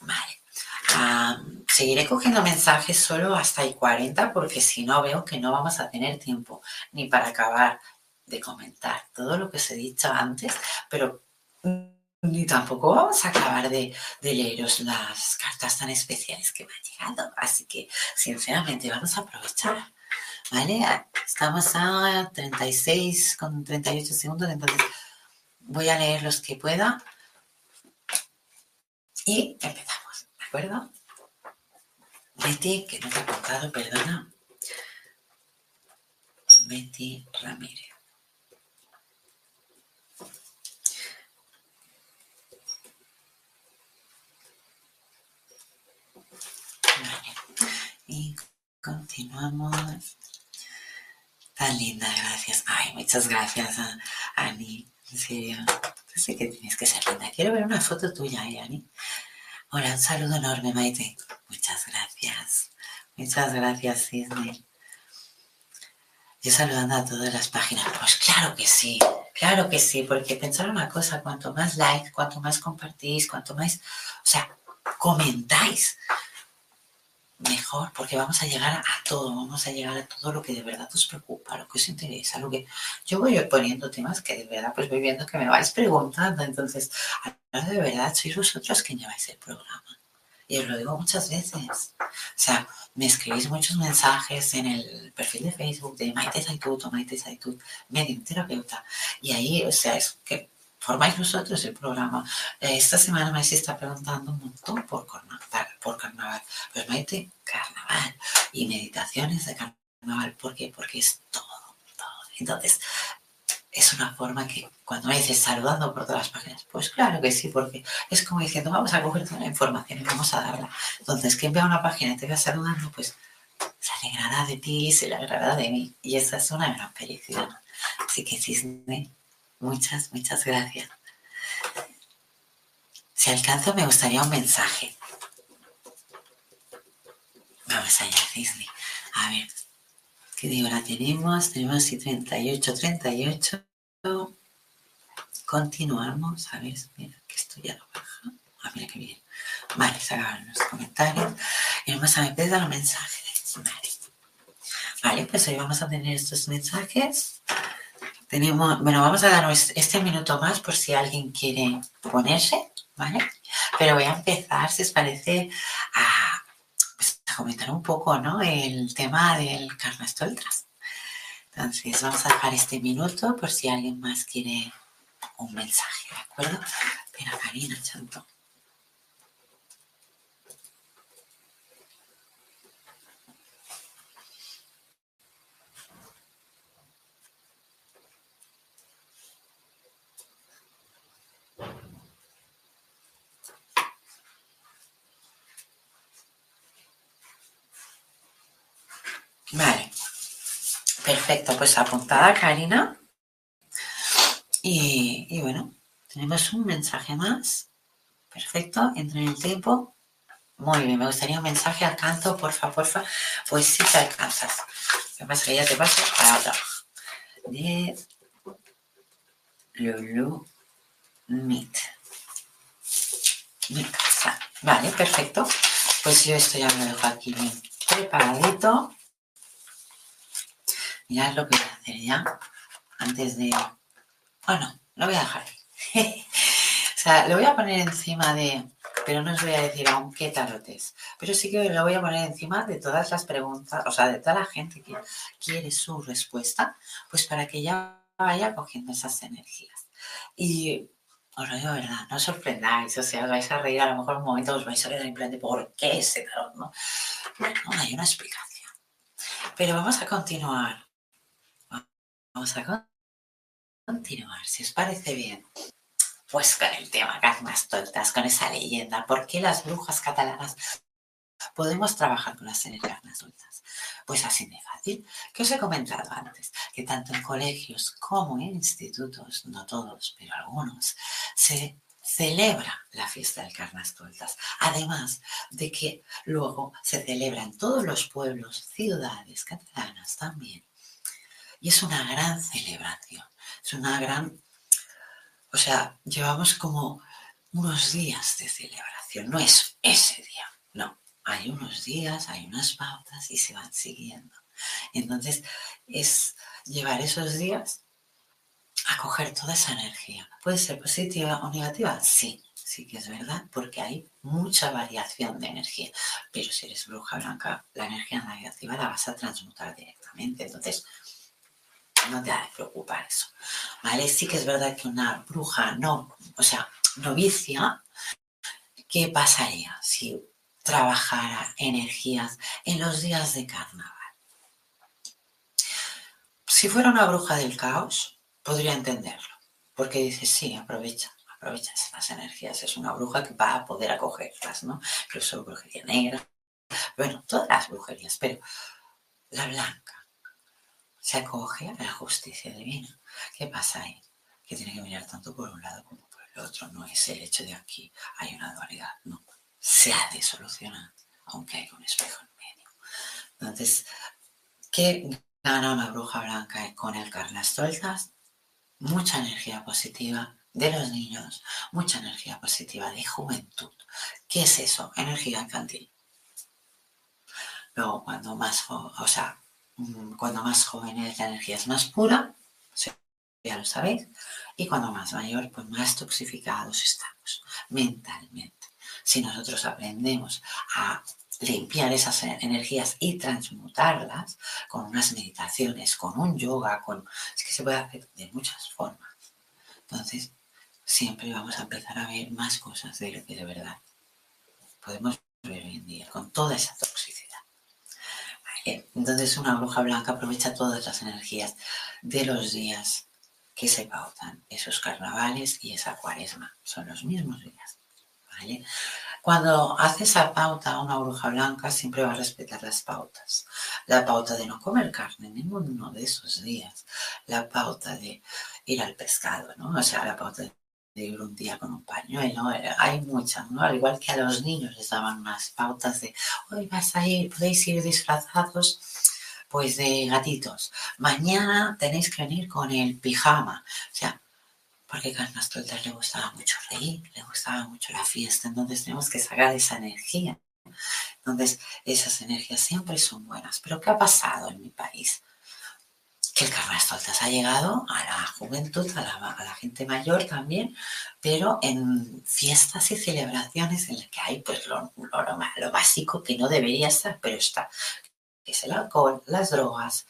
S1: Vale. seguiré cogiendo mensajes solo hasta el 40 porque si no veo que no vamos a tener tiempo ni para acabar de comentar todo lo que os he dicho antes, pero ni tampoco vamos a acabar de, leeros las cartas tan especiales que me han llegado. Así que, sinceramente, vamos a aprovechar. ¿Vale? Estamos a 36 con 38 segundos, entonces voy a leer los que pueda y empezamos, ¿de acuerdo? Betty, que no te he contado, perdona. Betty Ramírez. Y continuamos. Tan linda, gracias. Ay, muchas gracias, Ani. En serio. sé que tienes que ser linda. Quiero ver una foto tuya, ¿eh, Ani? Hola, un saludo enorme, Maite. Muchas gracias. Muchas gracias, Sidney. Yo saludando a todas las páginas. Pues claro que sí, claro que sí, porque pensar una cosa, cuanto más likes, cuanto más compartís, cuanto más, o sea, comentáis, mejor, porque vamos a llegar a todo, vamos a llegar a todo lo que de verdad os preocupa, lo que os interesa, lo que yo voy poniendo temas que de verdad pues voy viendo que me vais preguntando, entonces, de verdad sois vosotros quien lleváis el programa. Y os lo digo muchas veces. O sea, me escribís muchos mensajes en el perfil de Facebook de Maite Zaitut o Maite Zaitut, medium terapeuta. Y ahí, o sea, es que formáis vosotros el programa. Esta semana me está preguntando un montón por carnaval, por carnaval. Pues Maite, carnaval y meditaciones de carnaval. ¿Por qué? Porque es todo, todo. Entonces, es una forma que cuando me dices saludando por todas las páginas, pues claro que sí, porque es como diciendo, vamos a coger toda la información y vamos a darla. Entonces, quien vea una página y te vea saludando, pues se alegrará de ti, se alegrará de mí. Y esa es una gran felicidad. Así que cisne, Muchas, muchas gracias. Si alcanzo, me gustaría un mensaje. Vamos allá, Disney. A ver, ¿qué digo? La tenemos, tenemos 38, 38. Continuamos. A ver, mira, que esto ya lo baja. Ah, mira qué bien. Vale, se acaban los comentarios. Y vamos a empezar los mensajes. Vale, pues hoy vamos a tener estos mensajes. Tenemos, bueno, vamos a dar este minuto más por si alguien quiere ponerse, ¿vale? Pero voy a empezar, si os parece, a, pues, comentar un poco, ¿no? El tema del Carnestoltras. Entonces, vamos a dejar este minuto por si alguien más quiere un mensaje, ¿de acuerdo? Pero Karina, chanto. Vale. Perfecto, pues apuntada Karina. Y, bueno, tenemos un mensaje más. Perfecto, entra en el tiempo. Muy bien, me gustaría un mensaje al canto, porfa, porfa. Pues sí te alcanzas. Lo que pasa que ya te paso a De Lulu Meet. Mi casa. Vale, perfecto. Pues yo esto ya me lo dejo aquí bien preparadito. Mirad lo que voy a hacer ya antes de... Bueno, lo voy a dejar. o sea, lo voy a poner encima de... Pero no os voy a decir aún qué tarot es. Pero sí que lo voy a poner encima de todas las preguntas, o sea, de toda la gente que quiere su respuesta, pues para que ya vaya cogiendo esas energías. Y os lo digo verdad, no os sorprendáis, o sea, os vais a reír, a lo mejor un momento os vais a quedar en plan de ¿por qué ese tarot? No, no hay una explicación. Pero vamos a continuar. Vamos a continuar, si os parece bien. Pues con el tema Carnas Toltas, con esa leyenda, ¿por qué las brujas catalanas podemos trabajar con las energías sueltas? Pues así de fácil, que os he comentado antes, que tanto en colegios como en institutos, no todos, pero algunos, se celebra la fiesta del Carnastoltas. Además de que luego se celebra en todos los pueblos, ciudades catalanas también. Y es una gran celebración, es una gran o sea, llevamos como unos días de celebración, no es ese día, no, hay unos días, hay unas pautas y se van siguiendo. Entonces, es llevar esos días a coger toda esa energía. ¿Puede ser positiva o negativa? Sí, sí que es verdad, porque hay mucha variación de energía. Pero si eres bruja blanca, la energía negativa la vas a transmutar directamente. Entonces, no te ha de preocupar eso. ¿Vale? Sí que es verdad que una bruja no, o sea, novicia, ¿qué pasaría si trabajara energías en los días de carnaval? Si fuera una bruja del caos, podría entenderlo, porque dice, sí, aprovecha, aprovecha esas energías, es una bruja que va a poder acogerlas, ¿no? Incluso brujería negra, bueno, todas las brujerías, pero la blanca se acoge a la justicia divina. ¿Qué pasa ahí? Que tiene que mirar tanto por un lado como por el otro. No es el hecho de aquí hay una dualidad, no. Se ha de solucionar, aunque hay un espejo en medio. Entonces, ¿qué gana una bruja blanca con el Carnastoltas? Mucha energía positiva de los niños, mucha energía positiva de juventud. ¿Qué es eso? Energía infantil. Luego, cuando más, o sea, cuando más joven es la energía es más pura, ya lo sabéis, y cuando más mayor, pues más toxificados estamos mentalmente. Si nosotros aprendemos a limpiar esas energías y transmutarlas con unas meditaciones, con un yoga, con es que se puede hacer de muchas formas. Entonces, siempre vamos a empezar a ver más cosas de lo que de verdad podemos ver hoy en día, con toda esa toxicidad. Entonces una bruja blanca aprovecha todas las energías de los días que se pautan, esos carnavales y esa cuaresma, son los mismos días. Cuando hace esa pauta una bruja blanca, siempre va a respetar las pautas. La pauta de no comer carne en ninguno de esos días. La pauta de ir al pescado, ¿no? O sea, la pauta de ir un día con un pañuelo, eh, hay muchas, ¿no? Al igual que a los niños les daban unas pautas de, hoy vas a ir, podéis ir disfrazados pues de gatitos. Mañana tenéis que venir con el pijama. O sea, porque a Carnastoltas le gustaba mucho reír, le gustaba mucho la fiesta, entonces tenemos que sacar esa energía. Entonces, esas energías siempre son buenas. Pero ¿qué ha pasado en mi país? Que el Carnestoltas ha llegado a la juventud, a la, gente mayor también, pero en fiestas y celebraciones en las que hay pues lo, básico que no debería estar, pero está, que es el alcohol, las drogas,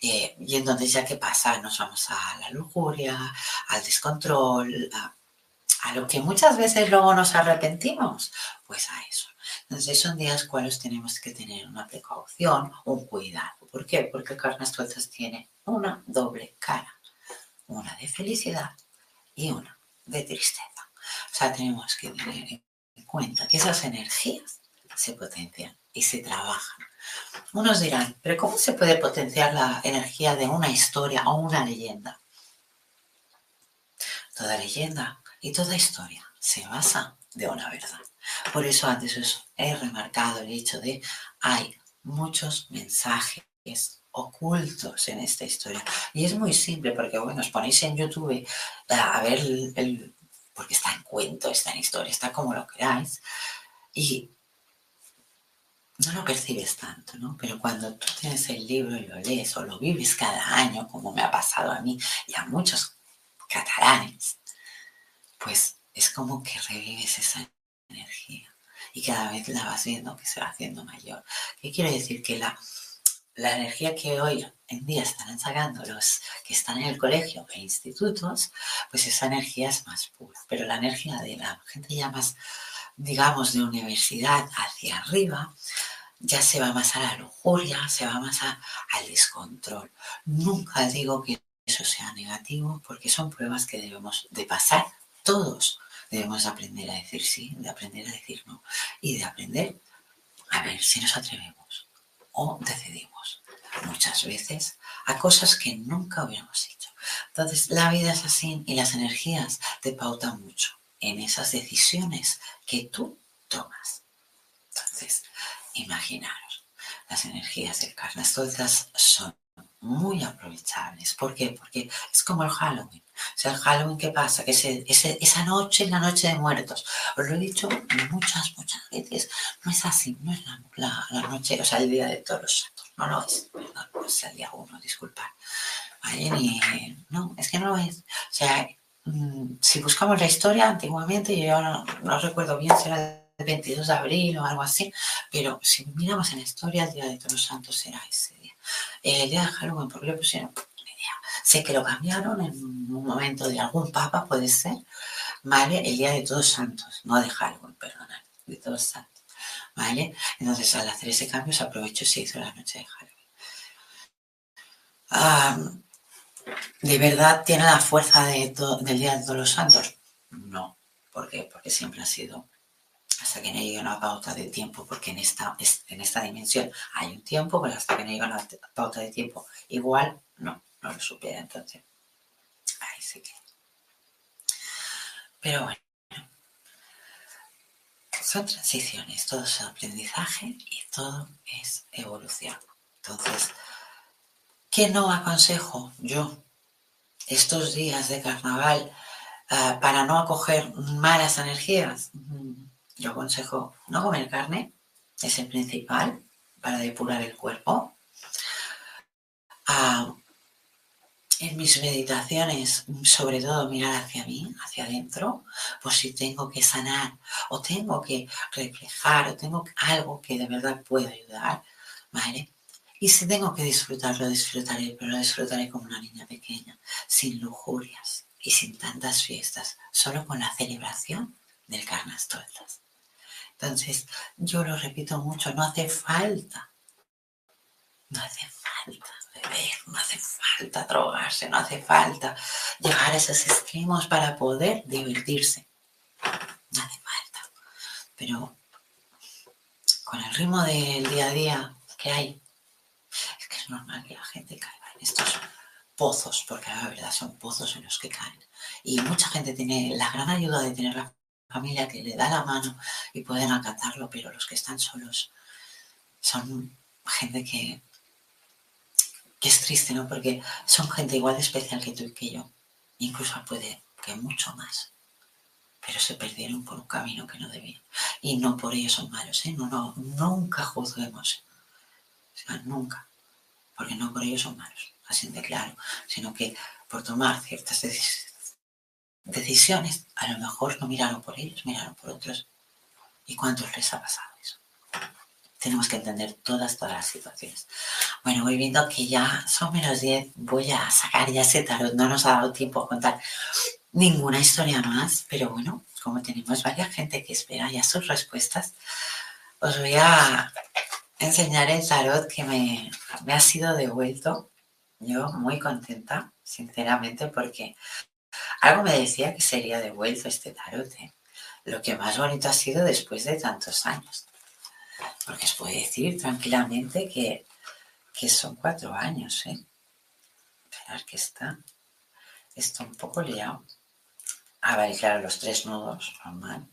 S1: eh, y entonces ya qué pasa, nos vamos a la lujuria, al descontrol, a, lo que muchas veces luego nos arrepentimos, pues a eso. Entonces son días cuales tenemos que tener una precaución, un cuidado. ¿Por qué? Porque Carnestoltas tiene una doble cara, una de felicidad y una de tristeza. O sea, tenemos que tener en cuenta que esas energías se potencian y se trabajan. Unos dirán, pero ¿cómo se puede potenciar la energía de una historia o una leyenda? Toda leyenda y toda historia se basa de una verdad. Por eso antes os he remarcado el hecho de hay muchos mensajes ocultos en esta historia. Y es muy simple porque, bueno, os ponéis en YouTube eh, a ver el, porque está en cuento, está en historia, está como lo queráis. Y no lo percibes tanto, ¿no? Pero cuando tú tienes el libro y lo lees o lo vives cada año, como me ha pasado a mí y a muchos catalanes, pues es como que revives esa energía y cada vez la vas viendo que se va haciendo mayor. ¿Qué quiere decir? Que la, la energía que hoy en día están sacando los que están en el colegio e institutos, pues esa energía es más pura. Pero la energía de la gente ya más, digamos, de universidad hacia arriba, ya se va más a la lujuria, se va más al descontrol. Nunca digo que eso sea negativo porque son pruebas que debemos de pasar todos. Debemos aprender a decir sí, de aprender a decir no y de aprender a ver si nos atrevemos o decidimos muchas veces a cosas que nunca hubiéramos hecho. Entonces, la vida es así y las energías te pautan mucho en esas decisiones que tú tomas. Entonces, imaginaros, las energías del Carnestolzas son muy aprovechables. ¿Por qué? Porque es como el Halloween. O sea, el Halloween, ¿qué pasa? Que esa noche es la noche de muertos. Os lo he dicho muchas, muchas veces. No es así, no es la, noche, o sea, el día de todos los santos. No lo es. no es el día uno, disculpad. no, es que no lo es. O sea, mm, si buscamos la historia, antiguamente, yo no, no recuerdo bien si era el 22 de abril o algo así, pero si miramos en la historia, el día de todos los santos será ese El día de Halloween, ¿por qué lo pusieron? Sé que lo cambiaron en un momento de algún papa, puede ser, ¿vale? El día de todos santos, no de Halloween, perdona, de todos santos, ¿vale? Entonces al hacer ese cambio se aprovechó y se hizo la noche de Halloween. ¿De verdad tiene la fuerza del Día de Todos los Santos? No. ¿Por qué? Porque siempre ha sido hasta que no llegue una pauta de tiempo, porque en esta, en esta dimensión hay un tiempo, pero hasta que no llegue una pauta de tiempo igual, no no lo supiera entonces. Ahí sí que. Pero bueno, son transiciones, todo es aprendizaje y todo es evolución. Entonces, ¿qué no aconsejo yo estos días de carnaval ah, para no acoger malas energías? Mm, yo aconsejo no comer carne, es el principal para depurar el cuerpo. Ah, en mis meditaciones, sobre todo mirar hacia mí, hacia adentro, por si tengo que sanar o tengo que reflejar o tengo algo que de verdad pueda ayudar, ¿vale? Y si tengo que disfrutar, lo disfrutaré, pero lo disfrutaré como una niña pequeña, sin lujurias y sin tantas fiestas, solo con la celebración del Carnastoltas. Entonces, yo lo repito mucho, no hace falta, no hace falta no hace falta drogarse, no hace falta llegar a esos extremos para poder divertirse. No hace falta. Pero con el ritmo del día a día que hay, es que es normal que la gente caiga en estos pozos, porque la verdad son pozos en los que caen. Y mucha gente tiene la gran ayuda de tener la familia que le da la mano y pueden acatarlo, pero los que están solos son gente que que es triste, ¿no? Porque son gente igual de especial que tú y que yo. Incluso puede que mucho más. Pero se perdieron por un camino que no debían. Y no por ello son malos, ¿eh? No, no, nunca juzguemos. Nunca. Porque no por ello son malos. Así de claro. Sino que por tomar ciertas decisiones, a lo mejor no miraron por ellos, miraron por otros. ¿Y cuántos les ha pasado eso? tenemos que entender todas, todas las situaciones. Bueno, voy viendo que ya son menos 10, voy a sacar ya ese tarot, no nos ha dado tiempo a contar ninguna historia más, pero bueno, como tenemos varias gente que espera ya sus respuestas, os voy a enseñar el tarot que me, me ha sido devuelto. Yo muy contenta, sinceramente, porque algo me decía que sería devuelto este tarot. ¿eh? Lo que más bonito ha sido después de tantos años. Porque os puedo decir tranquilamente que, que son cuatro años, ¿eh? Esperar que está. Está un poco liado. A ver, claro, los tres nudos, normal.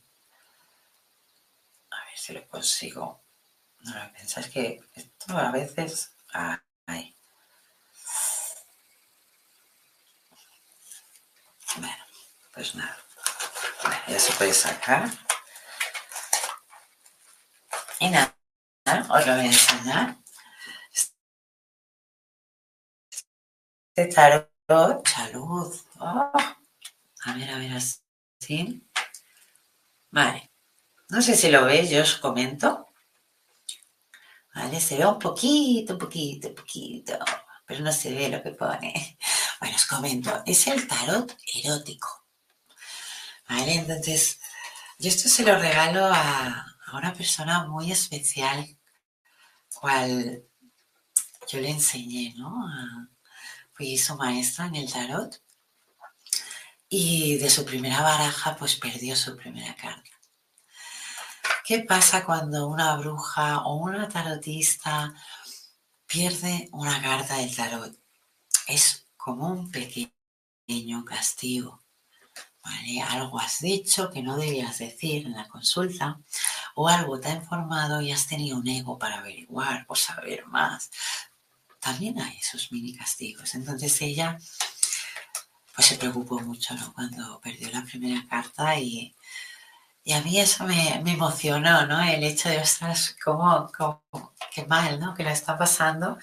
S1: A ver si lo consigo. No lo pensáis que esto a veces. Ay. Bueno, pues nada. ya se puede sacar. Y nada, os lo voy a enseñar. Este tarot, salud. Oh. A ver, a ver, así. Vale. No sé si lo veis, yo os comento. Vale, se ve un poquito, un poquito, un poquito, pero no se ve lo que pone. Bueno, os comento, es el tarot erótico. Vale, entonces, yo esto se lo regalo a, una persona muy especial, cual yo le enseñé, ¿no? fui su maestra en el tarot y de su primera baraja, pues perdió su primera carta. ¿Qué pasa cuando una bruja o una tarotista pierde una carta del tarot? Es como un pequeño castigo. Algo has dicho que no debías decir en la consulta o algo te ha informado y has tenido un ego para averiguar o saber más. También hay esos mini castigos. Entonces ella pues se preocupó mucho cuando perdió la primera carta y, a mí eso me, emocionó, ¿no? El hecho de, ostras, cómo, qué mal, ¿no? Que lo está pasando.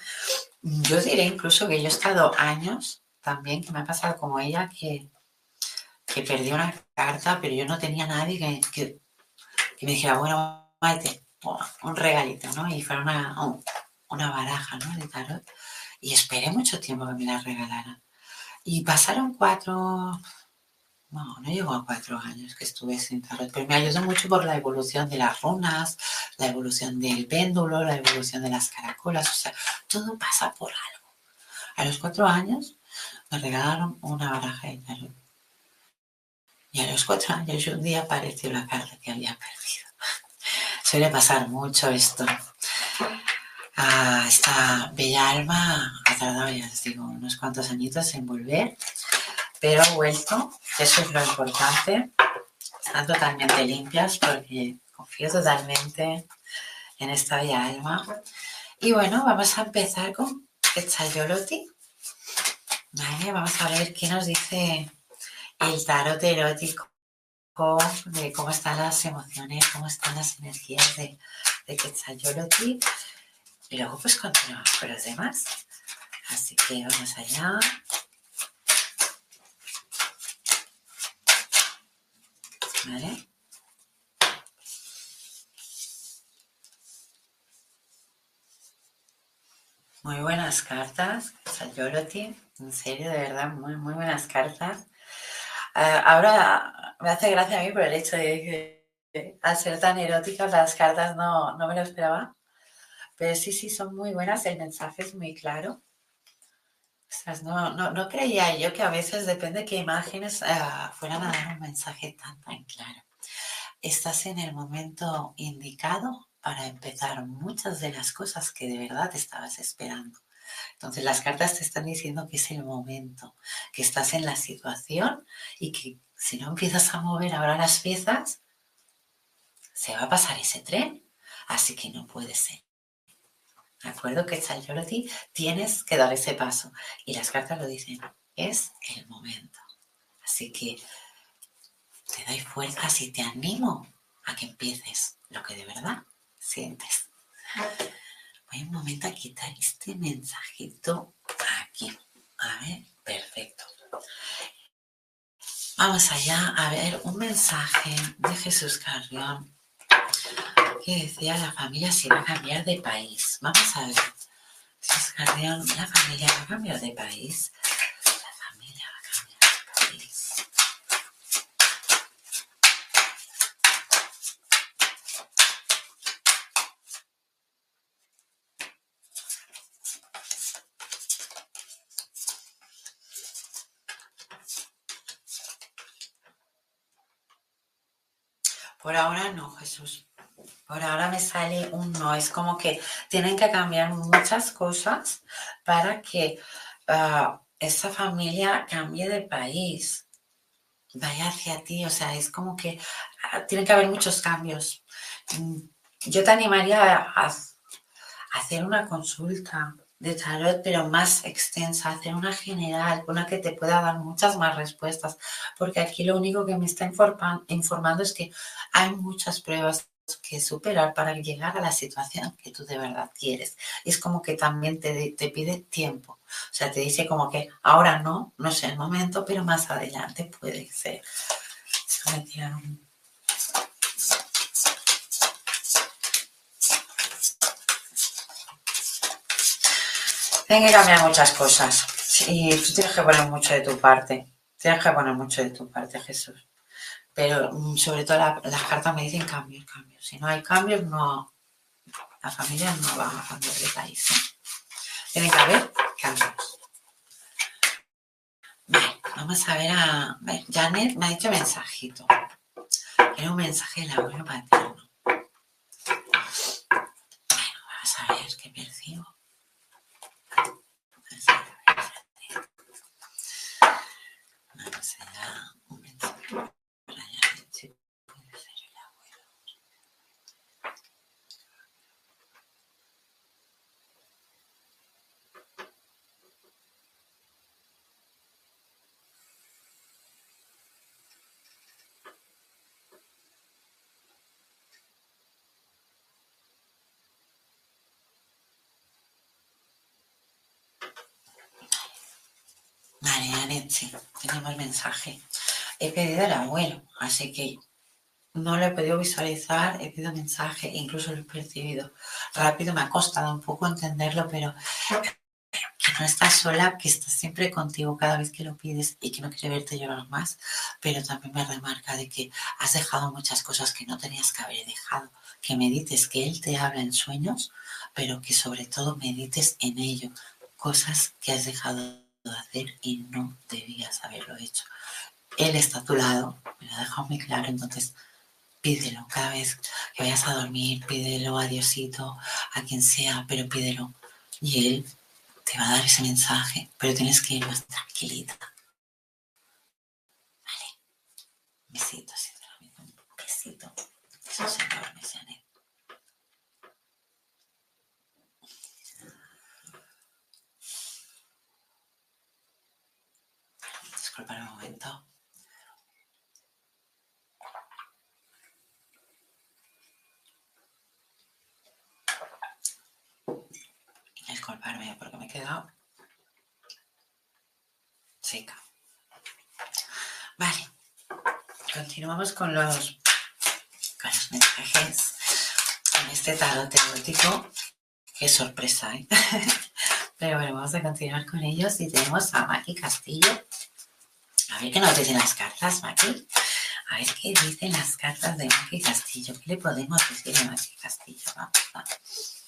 S1: Yo diré incluso que yo he estado años también, que me ha pasado como ella, que, que perdió una carta, pero yo no tenía nadie que, me dijera, bueno, Maite, un regalito, ¿no? Y fuera una, una baraja, ¿no? De tarot. Y esperé mucho tiempo que me la regalaran. Y pasaron cuatro, no, no llegó a cuatro años que estuve sin tarot, pero me ayudó mucho por la evolución de las runas, la evolución del péndulo, la evolución de las caracolas, o sea, todo pasa por algo. A los cuatro años me regalaron una baraja de tarot. Y a los cuatro años un día apareció la carta que había perdido. Suele pasar mucho esto esta bella alma ha tardado, ya digo, unos cuantos añitos en volver, pero ha vuelto, eso es lo importante. Están totalmente limpias porque confío totalmente en esta bella alma. Y bueno, vamos a empezar con Quetzaloloti. Vale, vamos a ver qué nos dice el tarot erótico de cómo están las emociones, cómo están las energías de, de Quetzaloloti y luego pues continuamos con los demás. Así que vamos allá. Muy buenas cartas, Sayoloti, en serio, de verdad, muy, muy buenas cartas. Ah, ahora me hace gracia a mí por el hecho de que al ser tan eróticas las cartas no, no me lo esperaba. Pero sí, sí, son muy buenas, el mensaje es muy claro. No, no, creía yo que a veces depende de qué imágenes ah, fueran a dar un mensaje tan, tan claro. Estás en el momento indicado para empezar muchas de las cosas que de verdad estabas esperando. Entonces las cartas te están diciendo que es el momento, que estás en la situación y que si no empiezas a mover ahora las piezas, se va a pasar ese tren. Así que no puede ser. ¿De acuerdo? Que Sayoloti tienes que dar ese paso. Y las cartas lo dicen, es el momento. Así que te doy fuerzas y te animo a que empieces lo que de verdad sientes. Voy un momento a quitar este mensajito aquí. A ver, perfecto. Vamos allá a ver un mensaje de Jesús Carrión que decía la familia se va a cambiar de país. Vamos a ver. Si es la familia va a cambiar de país. La familia va a cambiar de país. Por ahora no, Jesús. Por ahora me sale un no. Es como que tienen que cambiar muchas cosas para que uh, esa familia cambie de país, vaya hacia ti. O sea, es como que uh, tiene que haber muchos cambios. Mm, yo te animaría a, hacer una consulta de tarot, pero más extensa, hacer una general, una que te pueda dar muchas más respuestas, porque aquí lo único que me está informando es que hay muchas pruebas que superar para llegar a la situación que tú de verdad quieres. Es como que también te, pide tiempo. O sea, te dice como que ahora no, no es el momento, pero más adelante puede ser. Tienen que cambiar muchas cosas. Y tú tienes que poner mucho de tu parte. Tienes que poner mucho de tu parte, Jesús. Pero mm, sobre todo las cartas me dicen cambios, cambios. Si no hay cambios, no, la familia no va a cambiar de país. ¿eh? Tiene que haber cambios. Vale, vamos a ver a. Janet me ha dicho mensajito. Era un mensaje de la abuelo paterno. Bueno, vamos a ver qué percibo. Tenemos mensaje. He pedido el abuelo, así que no lo he podido visualizar, he pedido mensaje, incluso lo he percibido rápido, me ha costado un poco entenderlo, pero que no estás sola, que estás siempre contigo cada vez que lo pides y que no quiere verte llorar más, pero también me remarca de que has dejado muchas cosas que no tenías que haber dejado, que medites que Él te habla en sueños, pero que sobre todo medites en ello, cosas que has dejado hacer y no debías haberlo hecho. Él está a tu lado, me lo ha dejado muy claro, entonces pídelo cada vez que vayas a dormir, pídelo a Diosito, a quien sea, pero pídelo. Y Él te va a dar ese mensaje, pero tienes que ir más tranquilita. Vale. Besito, sinceramente, un besito. Eso Janet. Disculpa un momento. Disculparme porque me he quedado seca. Vale. Continuamos con los, con los mensajes en este tarot teórico. Qué sorpresa, ¿eh? Pero bueno, vamos a continuar con ellos y tenemos a Maki Castillo a ver qué nos dicen las cartas, Maki. A ver qué dicen las cartas de Maki Castillo. ¿Qué le podemos decir a Maki Castillo? Vamos, vamos.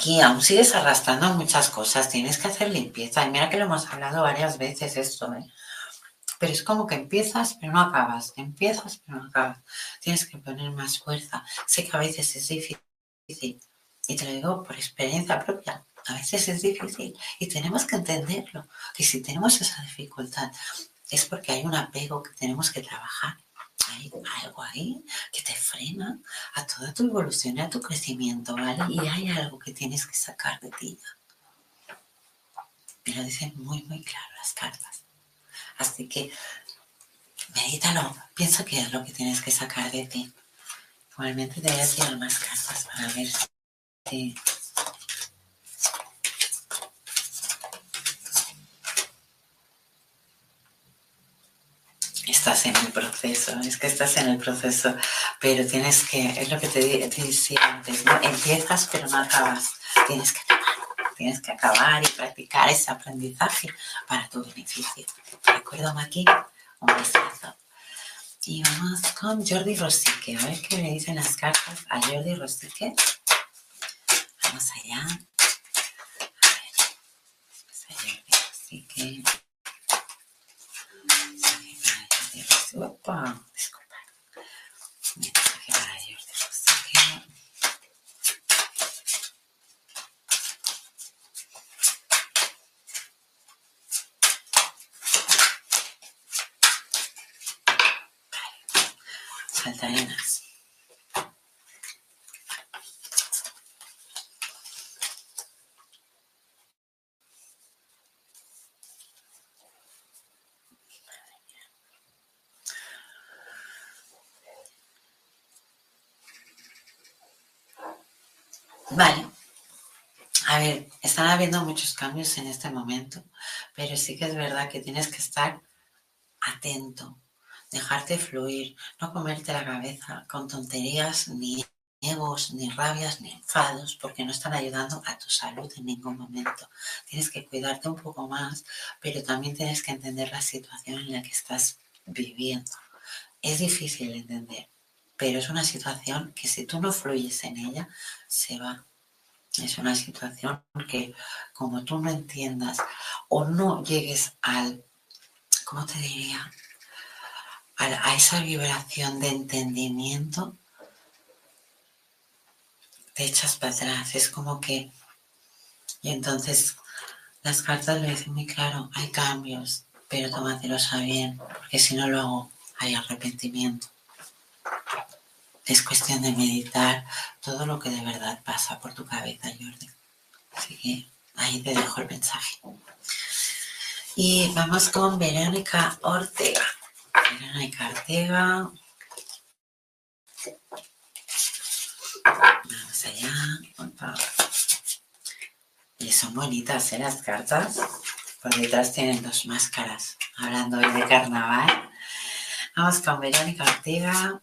S1: Aquí aún sigues arrastrando muchas cosas, tienes que hacer limpieza. Y mira que lo hemos hablado varias veces esto, ¿eh? Pero es como que empiezas, pero no acabas. Empiezas, pero no acabas. Tienes que poner más fuerza. Sé que a veces es difícil. Y te lo digo por experiencia propia. A veces es difícil. Y tenemos que entenderlo. Que si tenemos esa dificultad es porque hay un apego que tenemos que trabajar hay algo ahí que te frena a toda tu evolución y a tu crecimiento, ¿vale? Y hay algo que tienes que sacar de ti. Me lo dicen muy, muy claro las cartas. Así que medítalo, piensa qué es lo que tienes que sacar de ti. Igualmente te voy a tirar más cartas para ver si estás en el proceso, es que estás en el proceso, pero tienes que, es lo que te, decía antes, ¿no? empiezas pero no acabas, tienes que acabar, tienes que acabar y practicar ese aprendizaje para tu beneficio. ¿De acuerdo, Maki? Un besazo. Y vamos con Jordi Rosique, a ver qué le dicen las cartas a Jordi Rosique. Vamos allá. A ver, Jordi Rosique. Opa, disculpa. Me traje para ayer de posterior. Vale. Saltarenas. Habiendo muchos cambios en este momento, pero sí que es verdad que tienes que estar atento, dejarte fluir, no comerte la cabeza con tonterías ni egos, ni rabias, ni enfados, porque no están ayudando a tu salud en ningún momento. Tienes que cuidarte un poco más, pero también tienes que entender la situación en la que estás viviendo. Es difícil de entender, pero es una situación que si tú no fluyes en ella, se va. Es una situación que como tú no entiendas o no llegues al, ¿cómo te diría? A, esa vibración de entendimiento, te echas para atrás. Es como que... Y entonces las cartas lo dicen muy claro, hay cambios, pero tómatelos a bien, porque si no lo hago, hay arrepentimiento. Es cuestión de meditar todo lo que de verdad pasa por tu cabeza, Jordi. Así que ahí te dejo el mensaje. Y vamos con Verónica Ortega. Verónica Ortega. Vamos allá. Y son bonitas ¿eh? las cartas. Por detrás tienen dos máscaras. Hablando hoy de carnaval. Vamos con Verónica Ortega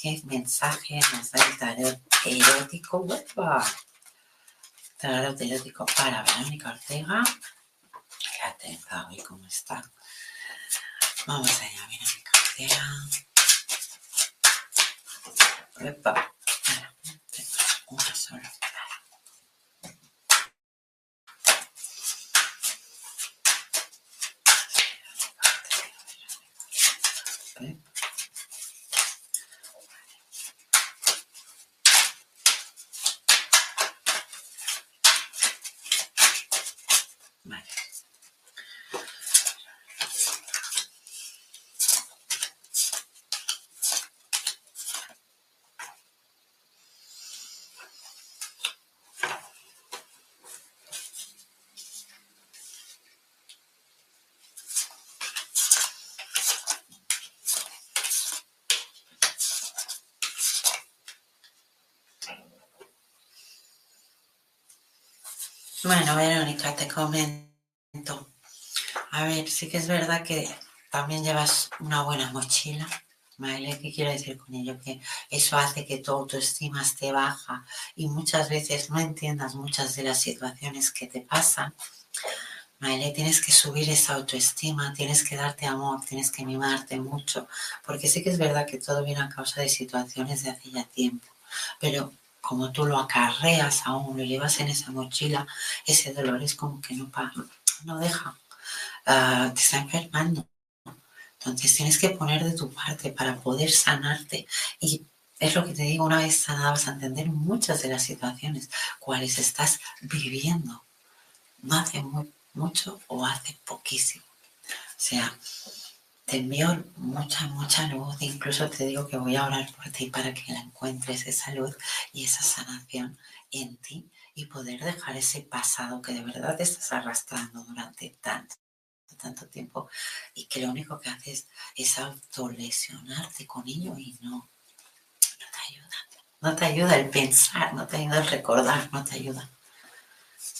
S1: qué mensaje nos da el tarot erótico. ¡Uepa! Tarot erótico para Verónica Ortega. Fíjate, hoy cómo está. Vamos allá, Verónica Ortega. Tengo una sola. Bueno, Verónica, te comento. A ver, sí que es verdad que también llevas una buena mochila. ¿Vale? ¿Qué quiero decir con ello? Que eso hace que tu autoestima esté baja y muchas veces no entiendas muchas de las situaciones que te pasan. ¿Vale? Tienes que subir esa autoestima, tienes que darte amor, tienes que mimarte mucho, porque sí que es verdad que todo viene a causa de situaciones de hace ya tiempo, pero como tú lo acarreas aún, lo llevas en esa mochila, ese dolor es como que no, no deja, ah, te está enfermando. Entonces tienes que poner de tu parte para poder sanarte. Y es lo que te digo, una vez sanada vas a entender muchas de las situaciones, cuales estás viviendo. No hace muy, mucho o hace poquísimo. O sea, te envío mucha, mucha luz. Incluso te digo que voy a orar por ti para que la encuentres esa luz y esa sanación en ti y poder dejar ese pasado que de verdad te estás arrastrando durante tanto, tanto tiempo y que lo único que haces es autolesionarte con ello y no, no te ayuda. No te ayuda el pensar, no te ayuda el recordar, no te ayuda.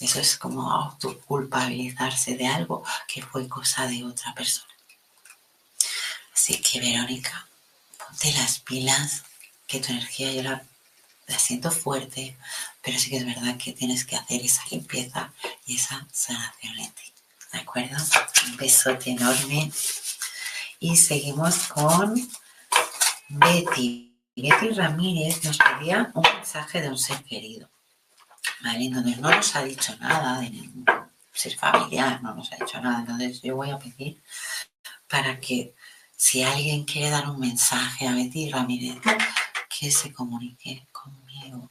S1: Eso es como autoculpabilizarse de algo que fue cosa de otra persona. Así que Verónica, ponte las pilas, que tu energía yo la, siento fuerte, pero sí que es verdad que tienes que hacer esa limpieza y esa sanación en ti. ¿De acuerdo? Un besote enorme. Y seguimos con Betty. Betty Ramírez nos pedía un mensaje de un ser querido. ¿Vale? Donde no nos ha dicho nada de ningún ser familiar, no nos ha dicho nada. Entonces yo voy a pedir para que si alguien quiere dar un mensaje a Betty Ramírez, que se comunique conmigo.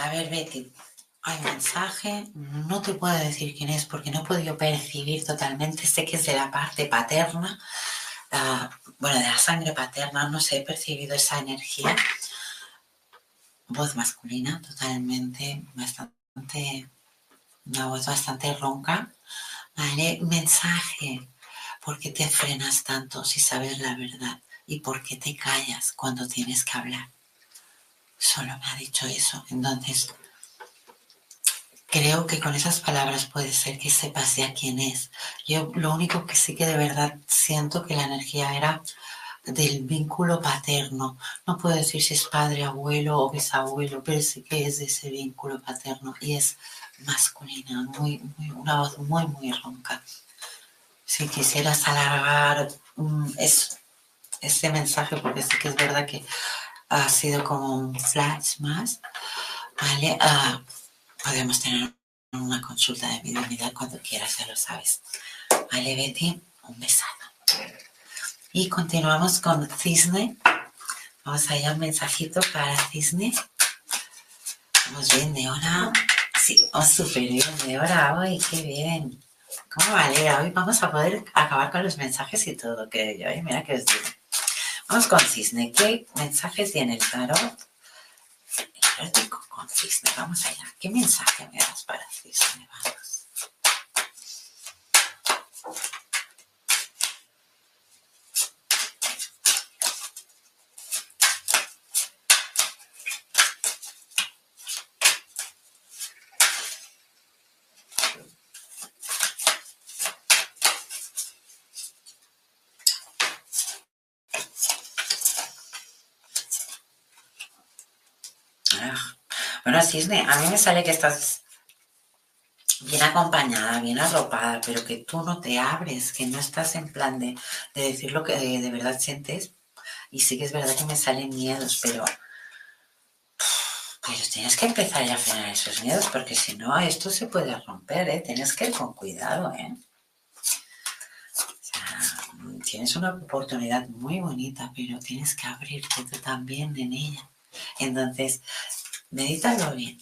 S1: A ver, Betty, hay mensaje. No te puedo decir quién es porque no he podido percibir totalmente. Sé que es de la parte paterna, bueno, de la sangre paterna. No sé, he percibido esa energía. Voz masculina, totalmente, bastante, una voz bastante ronca. Vale, mensaje. ¿Por qué te frenas tanto si sabes la verdad? ¿Y por qué te callas cuando tienes que hablar? Solo me ha dicho eso. Entonces, creo que con esas palabras puede ser que sepas ya quién es. Yo lo único que sí que de verdad siento que la energía era del vínculo paterno. No puedo decir si es padre, abuelo o bisabuelo, pero sí que es de ese vínculo paterno y es masculina, muy, muy, una voz muy, muy ronca. Si quisieras alargar um, este mensaje, porque sí que es verdad que ha sido como un flash más, ¿vale? Uh, podemos tener una consulta de mediunidad cuando quieras, ya lo sabes. Vale, Betty, un besado. Y continuamos con Cisne. Vamos a ir a un mensajito para Cisne. Vamos bien de hora. Sí, vamos súper bien de hora hoy, qué bien. ¿Cómo vale? Hoy vamos a poder acabar con los mensajes y todo, que yo, mira que os digo. Vamos con Cisne. ¿Qué mensajes tiene el tarot? El con Cisne. Vamos allá. ¿Qué mensaje me das para Cisne? Vamos. Bueno, Cisne, a mí me sale que estás bien acompañada, bien arropada, pero que tú no te abres, que no estás en plan de, decir lo que de, verdad sientes. Y sí que es verdad que me salen miedos, pero pues tienes que empezar ya a frenar esos miedos, porque si no, esto se puede romper, ¿eh? Tienes que ir con cuidado, ¿eh? Tienes una oportunidad muy bonita, pero tienes que abrirte tú también en ella. Entonces, medítalo bien,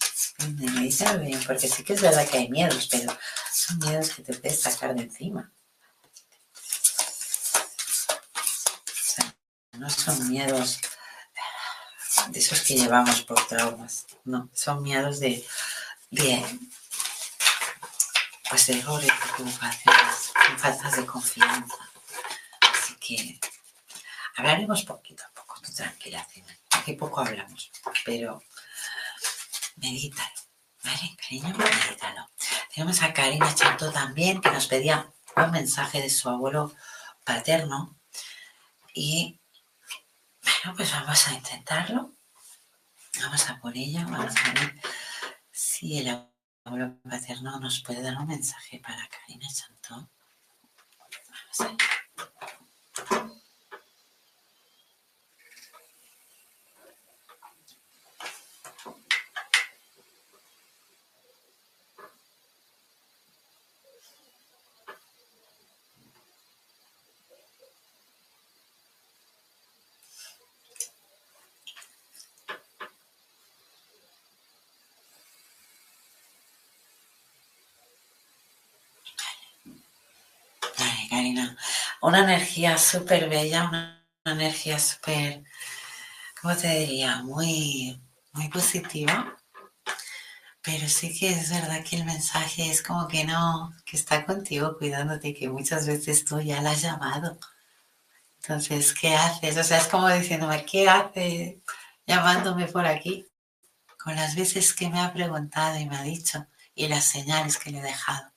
S1: medítalo bien, porque sí que es verdad que hay miedos, pero son miedos que te puedes sacar de encima. no son miedos de esos que llevamos por traumas, no, son miedos de, de pues de errores, de equivocaciones, faltas de confianza. Así que hablaremos poquito a poco, tú tranquila, aquí poco hablamos, pero medítalo, ¿vale? Cariño, medítalo. Tenemos a Karina Chato también, que nos pedía un mensaje de su abuelo paterno. Y bueno, pues vamos a intentarlo. Vamos a por ella, vamos a ver si el abuelo paterno nos puede dar un mensaje para Karina Chanto. Vamos a ver. Una energía súper bella, una, energía súper, ¿cómo te diría? Muy, muy positiva. Pero sí que es verdad que el mensaje es como que no, que está contigo cuidándote, que muchas veces tú ya la has llamado. Entonces, ¿qué haces? O sea, es como diciéndome, ¿qué hace llamándome por aquí? Con las veces que me ha preguntado y me ha dicho y las señales que le he dejado.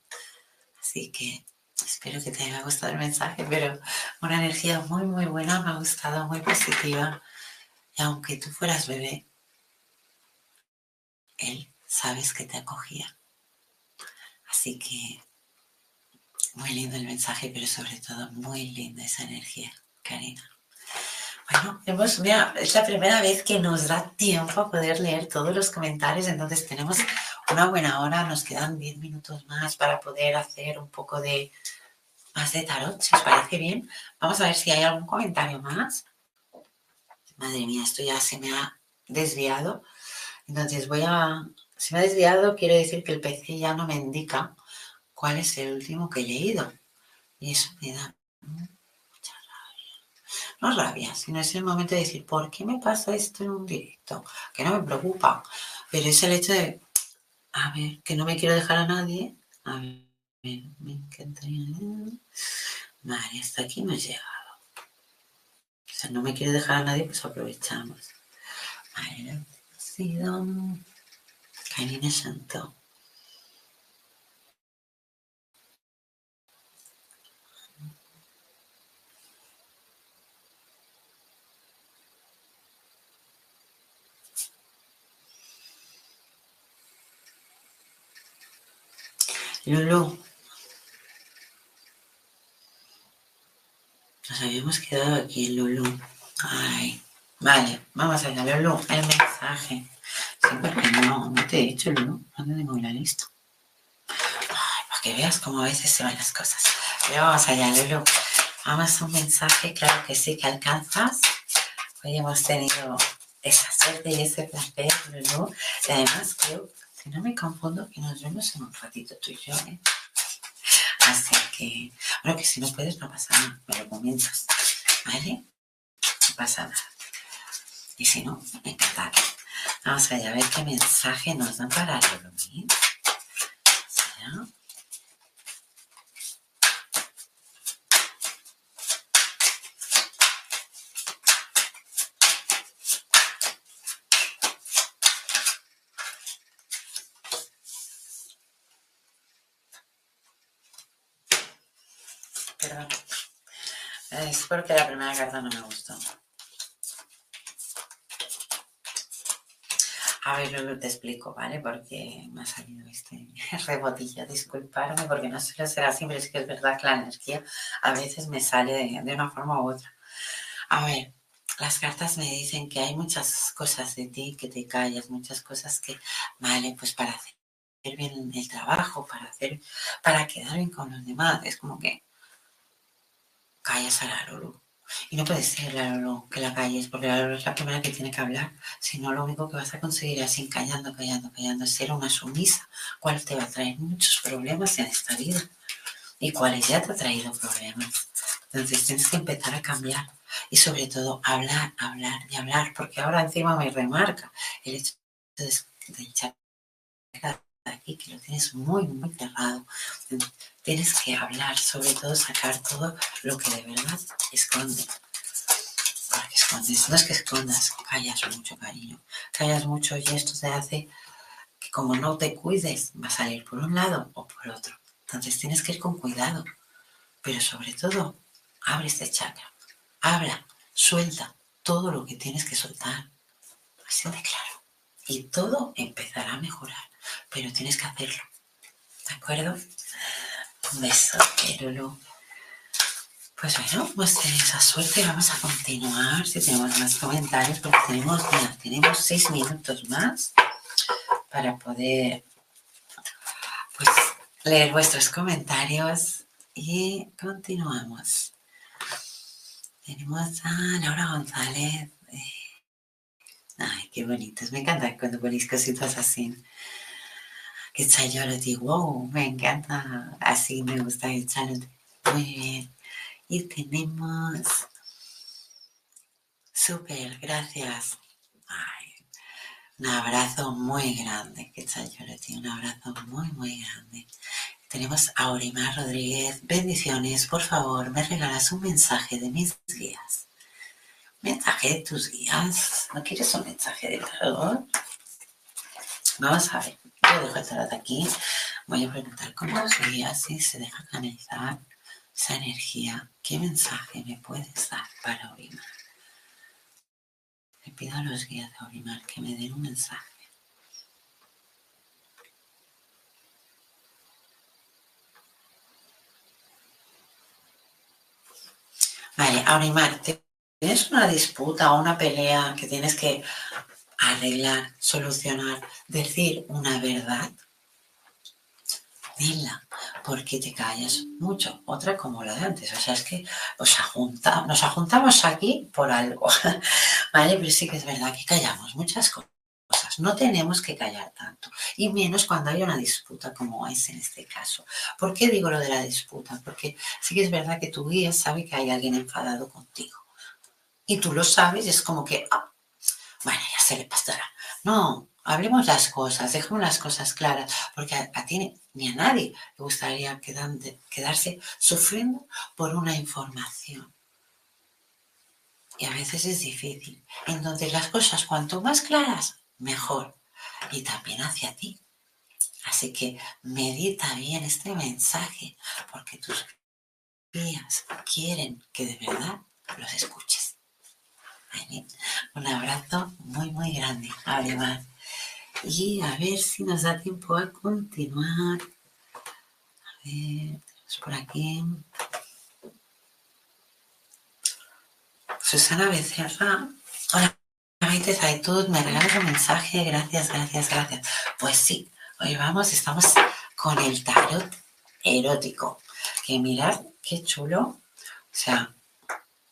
S1: Así que Espero que te haya gustado el mensaje, pero una energía muy, muy buena, me ha gustado, muy positiva. Y aunque tú fueras bebé, él sabes que te acogía. Así que muy lindo el mensaje, pero sobre todo muy linda esa energía, Karina. Bueno, hemos, mira, es la primera vez que nos da tiempo a poder leer todos los comentarios, entonces tenemos una buena hora, nos quedan 10 minutos más para poder hacer un poco de más de tarot, si os parece bien. Vamos a ver si hay algún comentario más. Madre mía, esto ya se me ha desviado. Entonces voy a... Si me ha desviado, quiero decir que el PC ya no me indica cuál es el último que he leído. Y eso me da mucha rabia. No rabia, sino es el momento de decir, ¿por qué me pasa esto en un directo? Que no me preocupa. Pero es el hecho de, a ver, que no me quiero dejar a nadie. A ver, me encantaría. Vale, hasta aquí me he llegado. O sea, no me quiero dejar a nadie, pues aprovechamos. Vale, ha sido Karina Santo. Lulu. Nos habíamos quedado aquí, Lulu. Ay, vale, vamos allá, Lulu. El mensaje. Sí, porque no, no te he dicho, Lulu. No tengo la lista. Ay, para que veas cómo a veces se van las cosas. Pero vamos allá, Lulu. Vamos a un mensaje, claro que sí que alcanzas. Hoy hemos tenido esa suerte y ese placer, Lulu. Y además creo si no me confundo, que nos vemos en un ratito tú y yo, ¿eh? Así que, bueno, que si no puedes, no pasa nada, me lo comentas, ¿vale? No pasa nada. Y si no, me encantará. Vamos allá a ver qué mensaje nos dan para dormir. ¿Ya? Es porque la primera carta no me gustó. A ver, luego te explico, ¿vale? Porque me ha salido este rebotillo. Disculparme porque no suele ser así, pero es que es verdad que la energía a veces me sale de, de una forma u otra. A ver, las cartas me dicen que hay muchas cosas de ti que te callas, muchas cosas que, vale, pues para hacer bien el trabajo, para hacer, para quedar bien con los demás. Es como que callas a la Lulu. Y no puede ser la Lulu que la calles, porque la Lulu es la primera que tiene que hablar. Si no, lo único que vas a conseguir así, callando, callando, callando, es ser una sumisa, cual te va a traer muchos problemas en esta vida y cuáles ya te ha traído problemas. Entonces tienes que empezar a cambiar y sobre todo hablar, hablar y hablar, porque ahora encima me remarca el hecho de echar aquí que lo tienes muy, muy cerrado. Tienes que hablar, sobre todo sacar todo lo que de verdad esconde. Porque escondes, no es que escondas, callas mucho, cariño. Callas mucho y esto te hace que como no te cuides, va a salir por un lado o por otro. Entonces tienes que ir con cuidado. Pero sobre todo, abre este chakra. Habla, suelta todo lo que tienes que soltar. Así de claro. Y todo empezará a mejorar pero tienes que hacerlo. ¿De acuerdo? Beso, Lulu. Pues bueno, pues esa suerte vamos a continuar si tenemos más comentarios, porque tenemos, tenemos seis minutos más para poder pues, leer vuestros comentarios y continuamos. Tenemos a Laura González. Ay, qué bonitos. Me encanta cuando ponéis cositas así que Chayote, wow, me encanta, así me gusta el Chayote. Muy bien. Y tenemos, súper, gracias. Un abrazo muy grande, que Chayote, un abrazo muy, muy grande. Tenemos a Orimar Rodríguez. Bendiciones, por favor, me regalas un mensaje de mis guías. ¿Mensaje de tus guías? ¿No quieres un mensaje de favor? Vamos a ver. Yo dejo el tarot aquí. Voy a preguntar los guías si se deja canalizar esa energía. ¿Qué mensaje me puedes dar para Orimar? Le pido a los guías de Orimar que me den un mensaje. Vale, Aurimar, ¿tienes una disputa o una pelea que tienes que arreglar, solucionar, decir una verdad, dila, porque te callas mucho. Otra como la de antes, o sea, es que nos juntamos aquí por algo, ¿vale? Pero sí que es verdad que callamos muchas cosas. No tenemos que callar tanto. Y menos cuando hay una disputa como es en este caso. ¿Por qué digo lo de la disputa? Porque sí que es verdad que tu guía sabe que hay alguien enfadado contigo. Y tú lo sabes, es como que, ah, bueno, ya se le pasará. No, hablemos las cosas, dejemos las cosas claras, porque a, ti ni a nadie le gustaría quedarse sufriendo por una información. Y a veces es difícil. Entonces las cosas cuanto más claras, mejor. Y también hacia ti. Así que medita bien este mensaje, porque tus guías quieren que de verdad los escuches. Un abrazo muy, muy grande. Además. Y a ver si nos da tiempo a continuar. A ver, tenemos por aquí. Susana Becerra. Hola, Maite Zaitud, me regalas un mensaje. Gracias, gracias, gracias. Pues sí, hoy vamos, estamos con el tarot erótico. Que mirad qué chulo. O sea,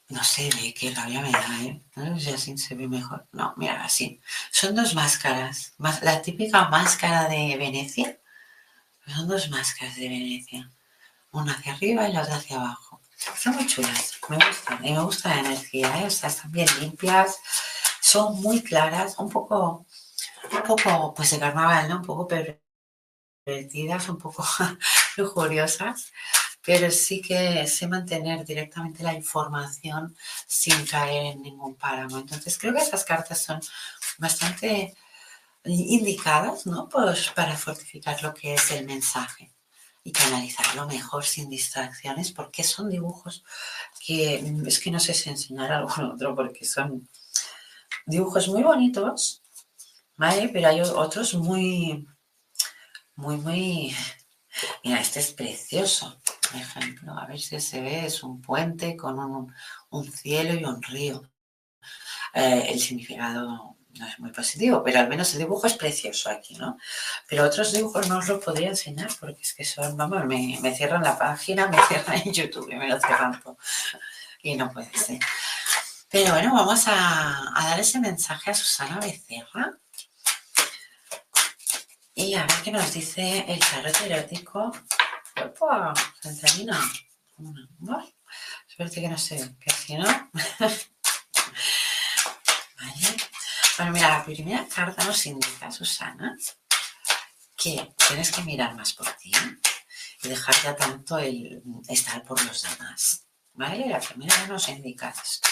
S1: no sé ve qué rabia me da, ¿eh? No sé si así se ve mejor. No, mira, así. Son dos máscaras. La típica máscara de Venecia. Son dos máscaras de Venecia. Una hacia arriba y la otra hacia abajo. Están muy chulas, me gustan. Y me gusta la energía, ¿eh? o sea, están bien limpias, son muy claras, un poco, un poco, pues de carnaval, ¿no? Un poco pervertidas, un poco lujuriosas, pero sí que sé mantener directamente la información sin caer en ningún páramo. Entonces creo que esas cartas son bastante indicadas, ¿no? Pues para fortificar lo que es el mensaje y canalizarlo mejor sin distracciones, porque son dibujos que es que no sé si enseñar algún otro, porque son dibujos muy bonitos, ¿vale? Pero hay otros muy, muy, muy... Mira, este es precioso, por ejemplo, a ver si se ve, es un puente con un, un cielo y un río. Eh, el significado no es muy positivo, pero al menos el dibujo es precioso aquí, ¿no? Pero otros dibujos no os los podría enseñar porque es que son, vamos, me, me cierran la página, me cierran en YouTube y me lo cierran todo. Y no puede ser. Pero bueno, vamos a, dar ese mensaje a Susana Becerra. Y a ver qué nos dice el tarot erótico. ¡Opa! Santarina. ¿No? Suerte que no sé, que si no. vale. Bueno, mira, la primera carta nos indica, Susana, que tienes que mirar más por ti y dejar ya tanto el estar por los demás. ¿Vale? La primera nos indica esto.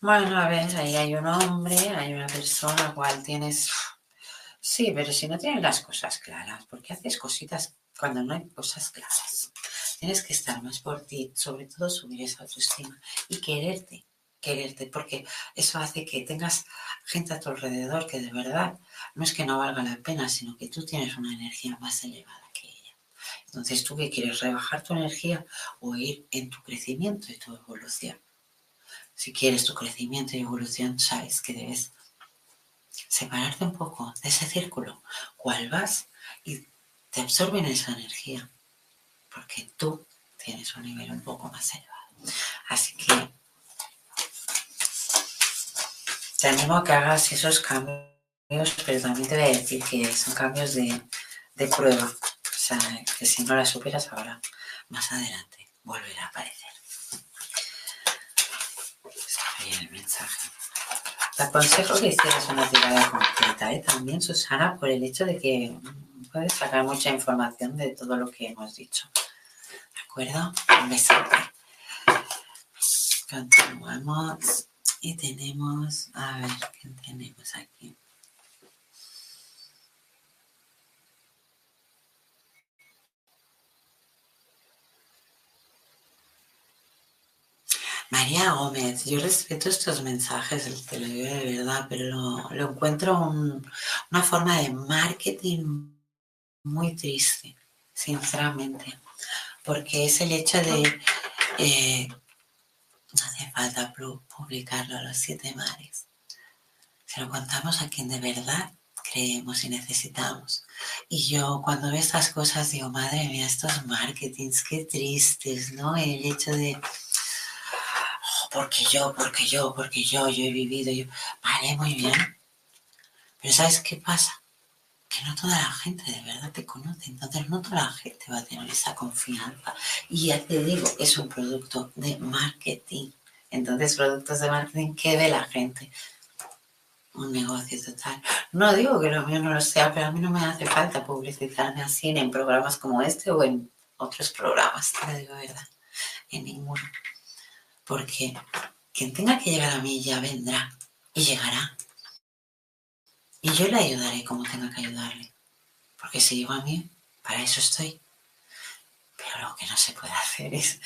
S1: Bueno, a ver, ahí hay un hombre, hay una persona, cual tienes Sí, pero si no tienes las cosas claras, ¿por qué haces cositas cuando no hay cosas claras? Tienes que estar más por ti, sobre todo subir esa autoestima y quererte, quererte, porque eso hace que tengas gente a tu alrededor que de verdad no es que no valga la pena, sino que tú tienes una energía más elevada que ella. Entonces, ¿tú qué quieres? ¿Rebajar tu energía o ir en tu crecimiento y tu evolución? Si quieres tu crecimiento y evolución, sabes que debes separarte un poco de ese círculo, cuál vas y te absorben esa energía, porque tú tienes un nivel un poco más elevado. Así que te animo a que hagas esos cambios, pero también te voy a decir que son cambios de, prueba. O sea, que si no las superas ahora, más adelante volverá a aparecer. El mensaje. Te aconsejo que hicieras una tirada completa, ¿eh? también, Susana, por el hecho de que puedes sacar mucha información de todo lo que hemos dicho. ¿De acuerdo? Un besote. Continuamos y tenemos, a ver, ¿qué tenemos aquí? María Gómez, yo respeto estos mensajes, te lo digo de verdad, pero lo, encuentro una forma de marketing muy triste, sinceramente, porque es el hecho de, eh, no hace falta publicarlo a los siete mares, se lo contamos a quien de verdad creemos y necesitamos. Y yo cuando veo estas cosas digo, madre mía, estos marketings, qué tristes, ¿no? El hecho de, porque yo, porque yo, porque yo, yo he vivido, yo, vale, muy bien. Pero ¿sabes qué pasa? Que no toda la gente de verdad te conoce, entonces no toda la gente va a tener esa confianza. Y ya te digo, es un producto de marketing. Entonces, productos de marketing, ¿qué ve la gente? un negocio total. No digo que lo mío no lo sea, pero a mí no me hace falta publicitarme así en programas como este o en otros programas, te digo verdad, en ninguno. Porque quien tenga que llegar a mí ya vendrá y llegará. Y yo le ayudaré como tenga que ayudarle. Porque si llegó a mí, para eso estoy. Pero lo que no se puede hacer es,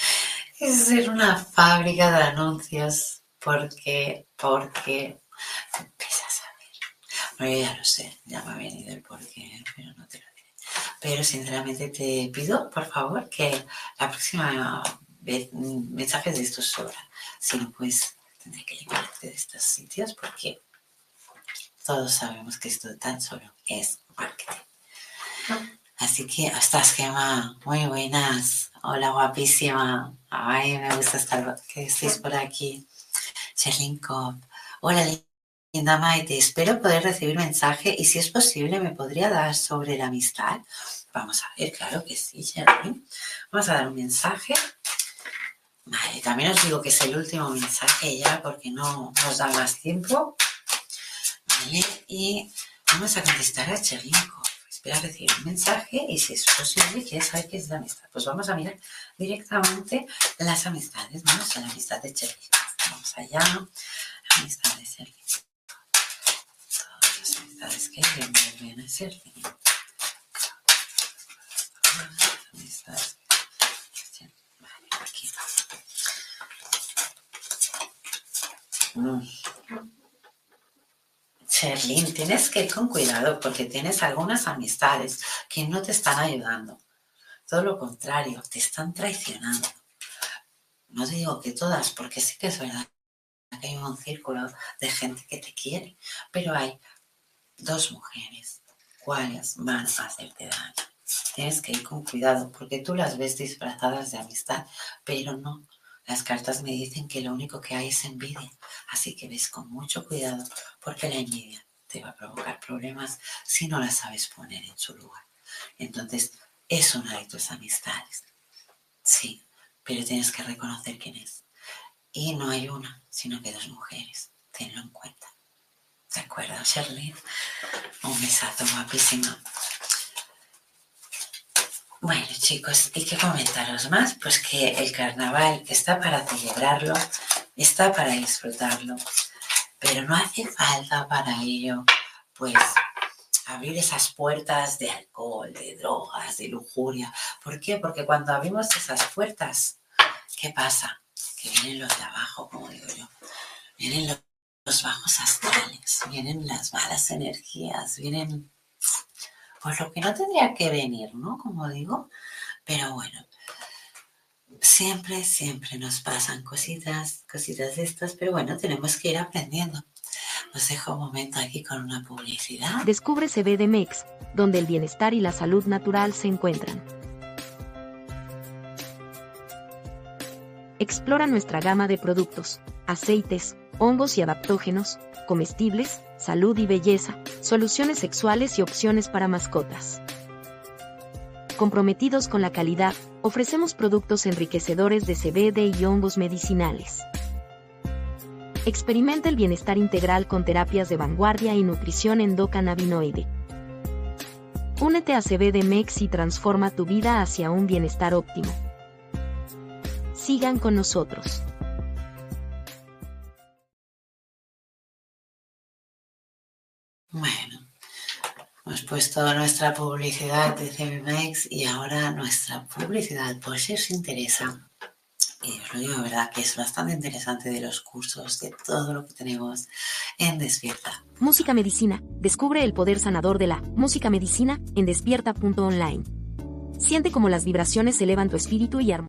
S1: es ser una fábrica de anuncios. Porque, porque bueno, ya lo sé, ya me ha venido el porqué, pero no te lo diré. Pero sinceramente te pido, por favor, que la próxima mensajes de estos sobra. Si no, pues tendré que liberarte de estos sitios porque todos sabemos que esto tan solo es marketing. Así que hasta Gema, muy buenas. Hola, guapísima. Ay, me gusta estar que estéis por aquí. Sherlyn Hola, Linda Maite, espero poder recibir mensaje y si es posible me podría dar sobre la amistad. Vamos a ver, claro que sí. Vamos a dar un mensaje. Vale, también os digo que es el último mensaje ya porque no nos da más tiempo. Vale, y vamos a contestar a Cherinko. Espera recibir un mensaje y si es posible, quiere saber qué es la amistad. Pues vamos a mirar directamente las amistades. Vamos a la amistad de Cherinko. Vamos allá. Amistad de Cherinko amistades que vuelven a ser amistades vale, aquí Sherlyn, tienes que ir con cuidado porque tienes algunas amistades que no te están ayudando. Todo lo contrario, te están traicionando. No te digo que todas, porque sí que es verdad que hay un círculo de gente que te quiere, pero hay dos mujeres, ¿cuáles van a hacerte daño? Tienes que ir con cuidado porque tú las ves disfrazadas de amistad, pero no. Las cartas me dicen que lo único que hay es envidia, así que ves con mucho cuidado porque la envidia te va a provocar problemas si no la sabes poner en su lugar. Entonces, es una de tus amistades. Sí, pero tienes que reconocer quién es. Y no hay una, sino que dos mujeres. Tenlo en cuenta. ¿De acuerdo, Shirley? Un besazo guapísimo. Bueno, chicos, ¿y qué comentaros más? Pues que el carnaval está para celebrarlo, está para disfrutarlo, pero no hace falta para ello, pues, abrir esas puertas de alcohol, de drogas, de lujuria. ¿Por qué? Porque cuando abrimos esas puertas, ¿qué pasa? Que vienen los de abajo, como digo yo. Vienen los bajos astrales, vienen las malas energías, vienen pues lo que no tendría que venir, ¿no? Como digo, pero bueno, siempre, siempre nos pasan cositas, cositas de estas, pero bueno, tenemos que ir aprendiendo. Os dejo un momento aquí con una publicidad.
S2: Descubre CBD donde el bienestar y la salud natural se encuentran. Explora nuestra gama de productos, aceites, hongos y adaptógenos, comestibles, salud y belleza, soluciones sexuales y opciones para mascotas. Comprometidos con la calidad, ofrecemos productos enriquecedores de CBD y hongos medicinales. Experimenta el bienestar integral con terapias de vanguardia y nutrición endocannabinoide. Únete a CBD Mex y transforma tu vida hacia un bienestar óptimo. Sigan con nosotros.
S1: Bueno, hemos puesto nuestra publicidad de CBMX y ahora nuestra publicidad por si os interesa. Y os lo digo de verdad que es bastante interesante de los cursos, de todo lo que tenemos en Despierta.
S2: Música Medicina. Descubre el poder sanador de la música medicina en despierta.online. Siente como las vibraciones elevan tu espíritu y armonía.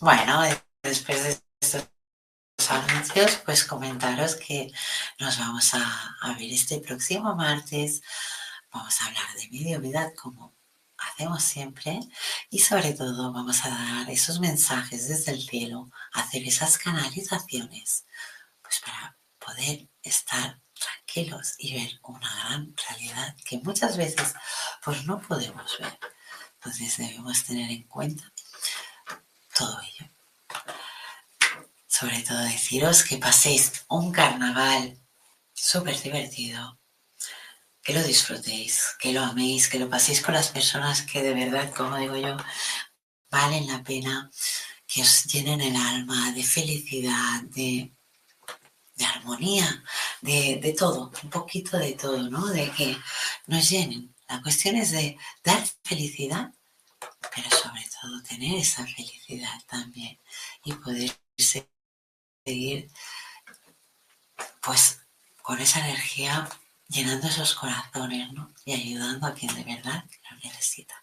S1: Bueno, después de estos anuncios, pues comentaros que nos vamos a, ver este próximo martes. Vamos a hablar de mediumidad como hacemos siempre y sobre todo vamos a dar esos mensajes desde el cielo, hacer esas canalizaciones, pues para poder estar tranquilos y ver una gran realidad que muchas veces pues no podemos ver. Entonces debemos tener en cuenta todo ello. Sobre todo deciros que paséis un carnaval súper divertido, que lo disfrutéis, que lo améis, que lo paséis con las personas que de verdad, como digo yo, valen la pena, que os llenen el alma de felicidad, de, de armonía, de, de, todo, un poquito de todo, ¿no? De que nos llenen. La cuestión es de dar felicidad, pero sobre todo tener esa felicidad también y poder seguir pues con esa energía llenando esos corazones ¿no? y ayudando a quien de verdad lo necesita.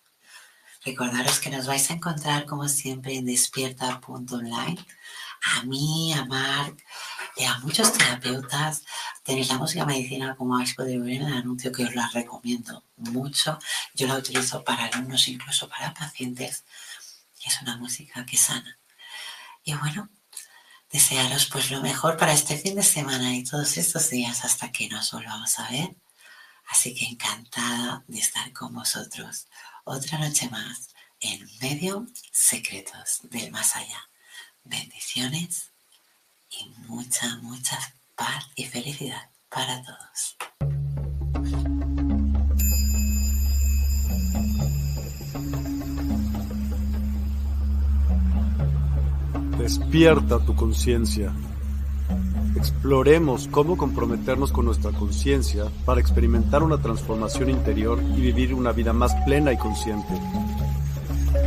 S1: Recordaros que nos vais a encontrar como siempre en despierta.online. A mí, a Marc y a muchos terapeutas. Tenéis la música medicina como habéis podido ver en el anuncio que os la recomiendo mucho. Yo la utilizo para alumnos, incluso para pacientes. Es una música que sana. Y bueno, desearos pues lo mejor para este fin de semana y todos estos días hasta que nos volvamos a ver. Así que encantada de estar con vosotros otra noche más en medio secretos del más allá. Bendiciones y mucha, mucha paz y felicidad para todos.
S3: Despierta tu conciencia. Exploremos cómo comprometernos con nuestra conciencia para experimentar una transformación interior y vivir una vida más plena y consciente.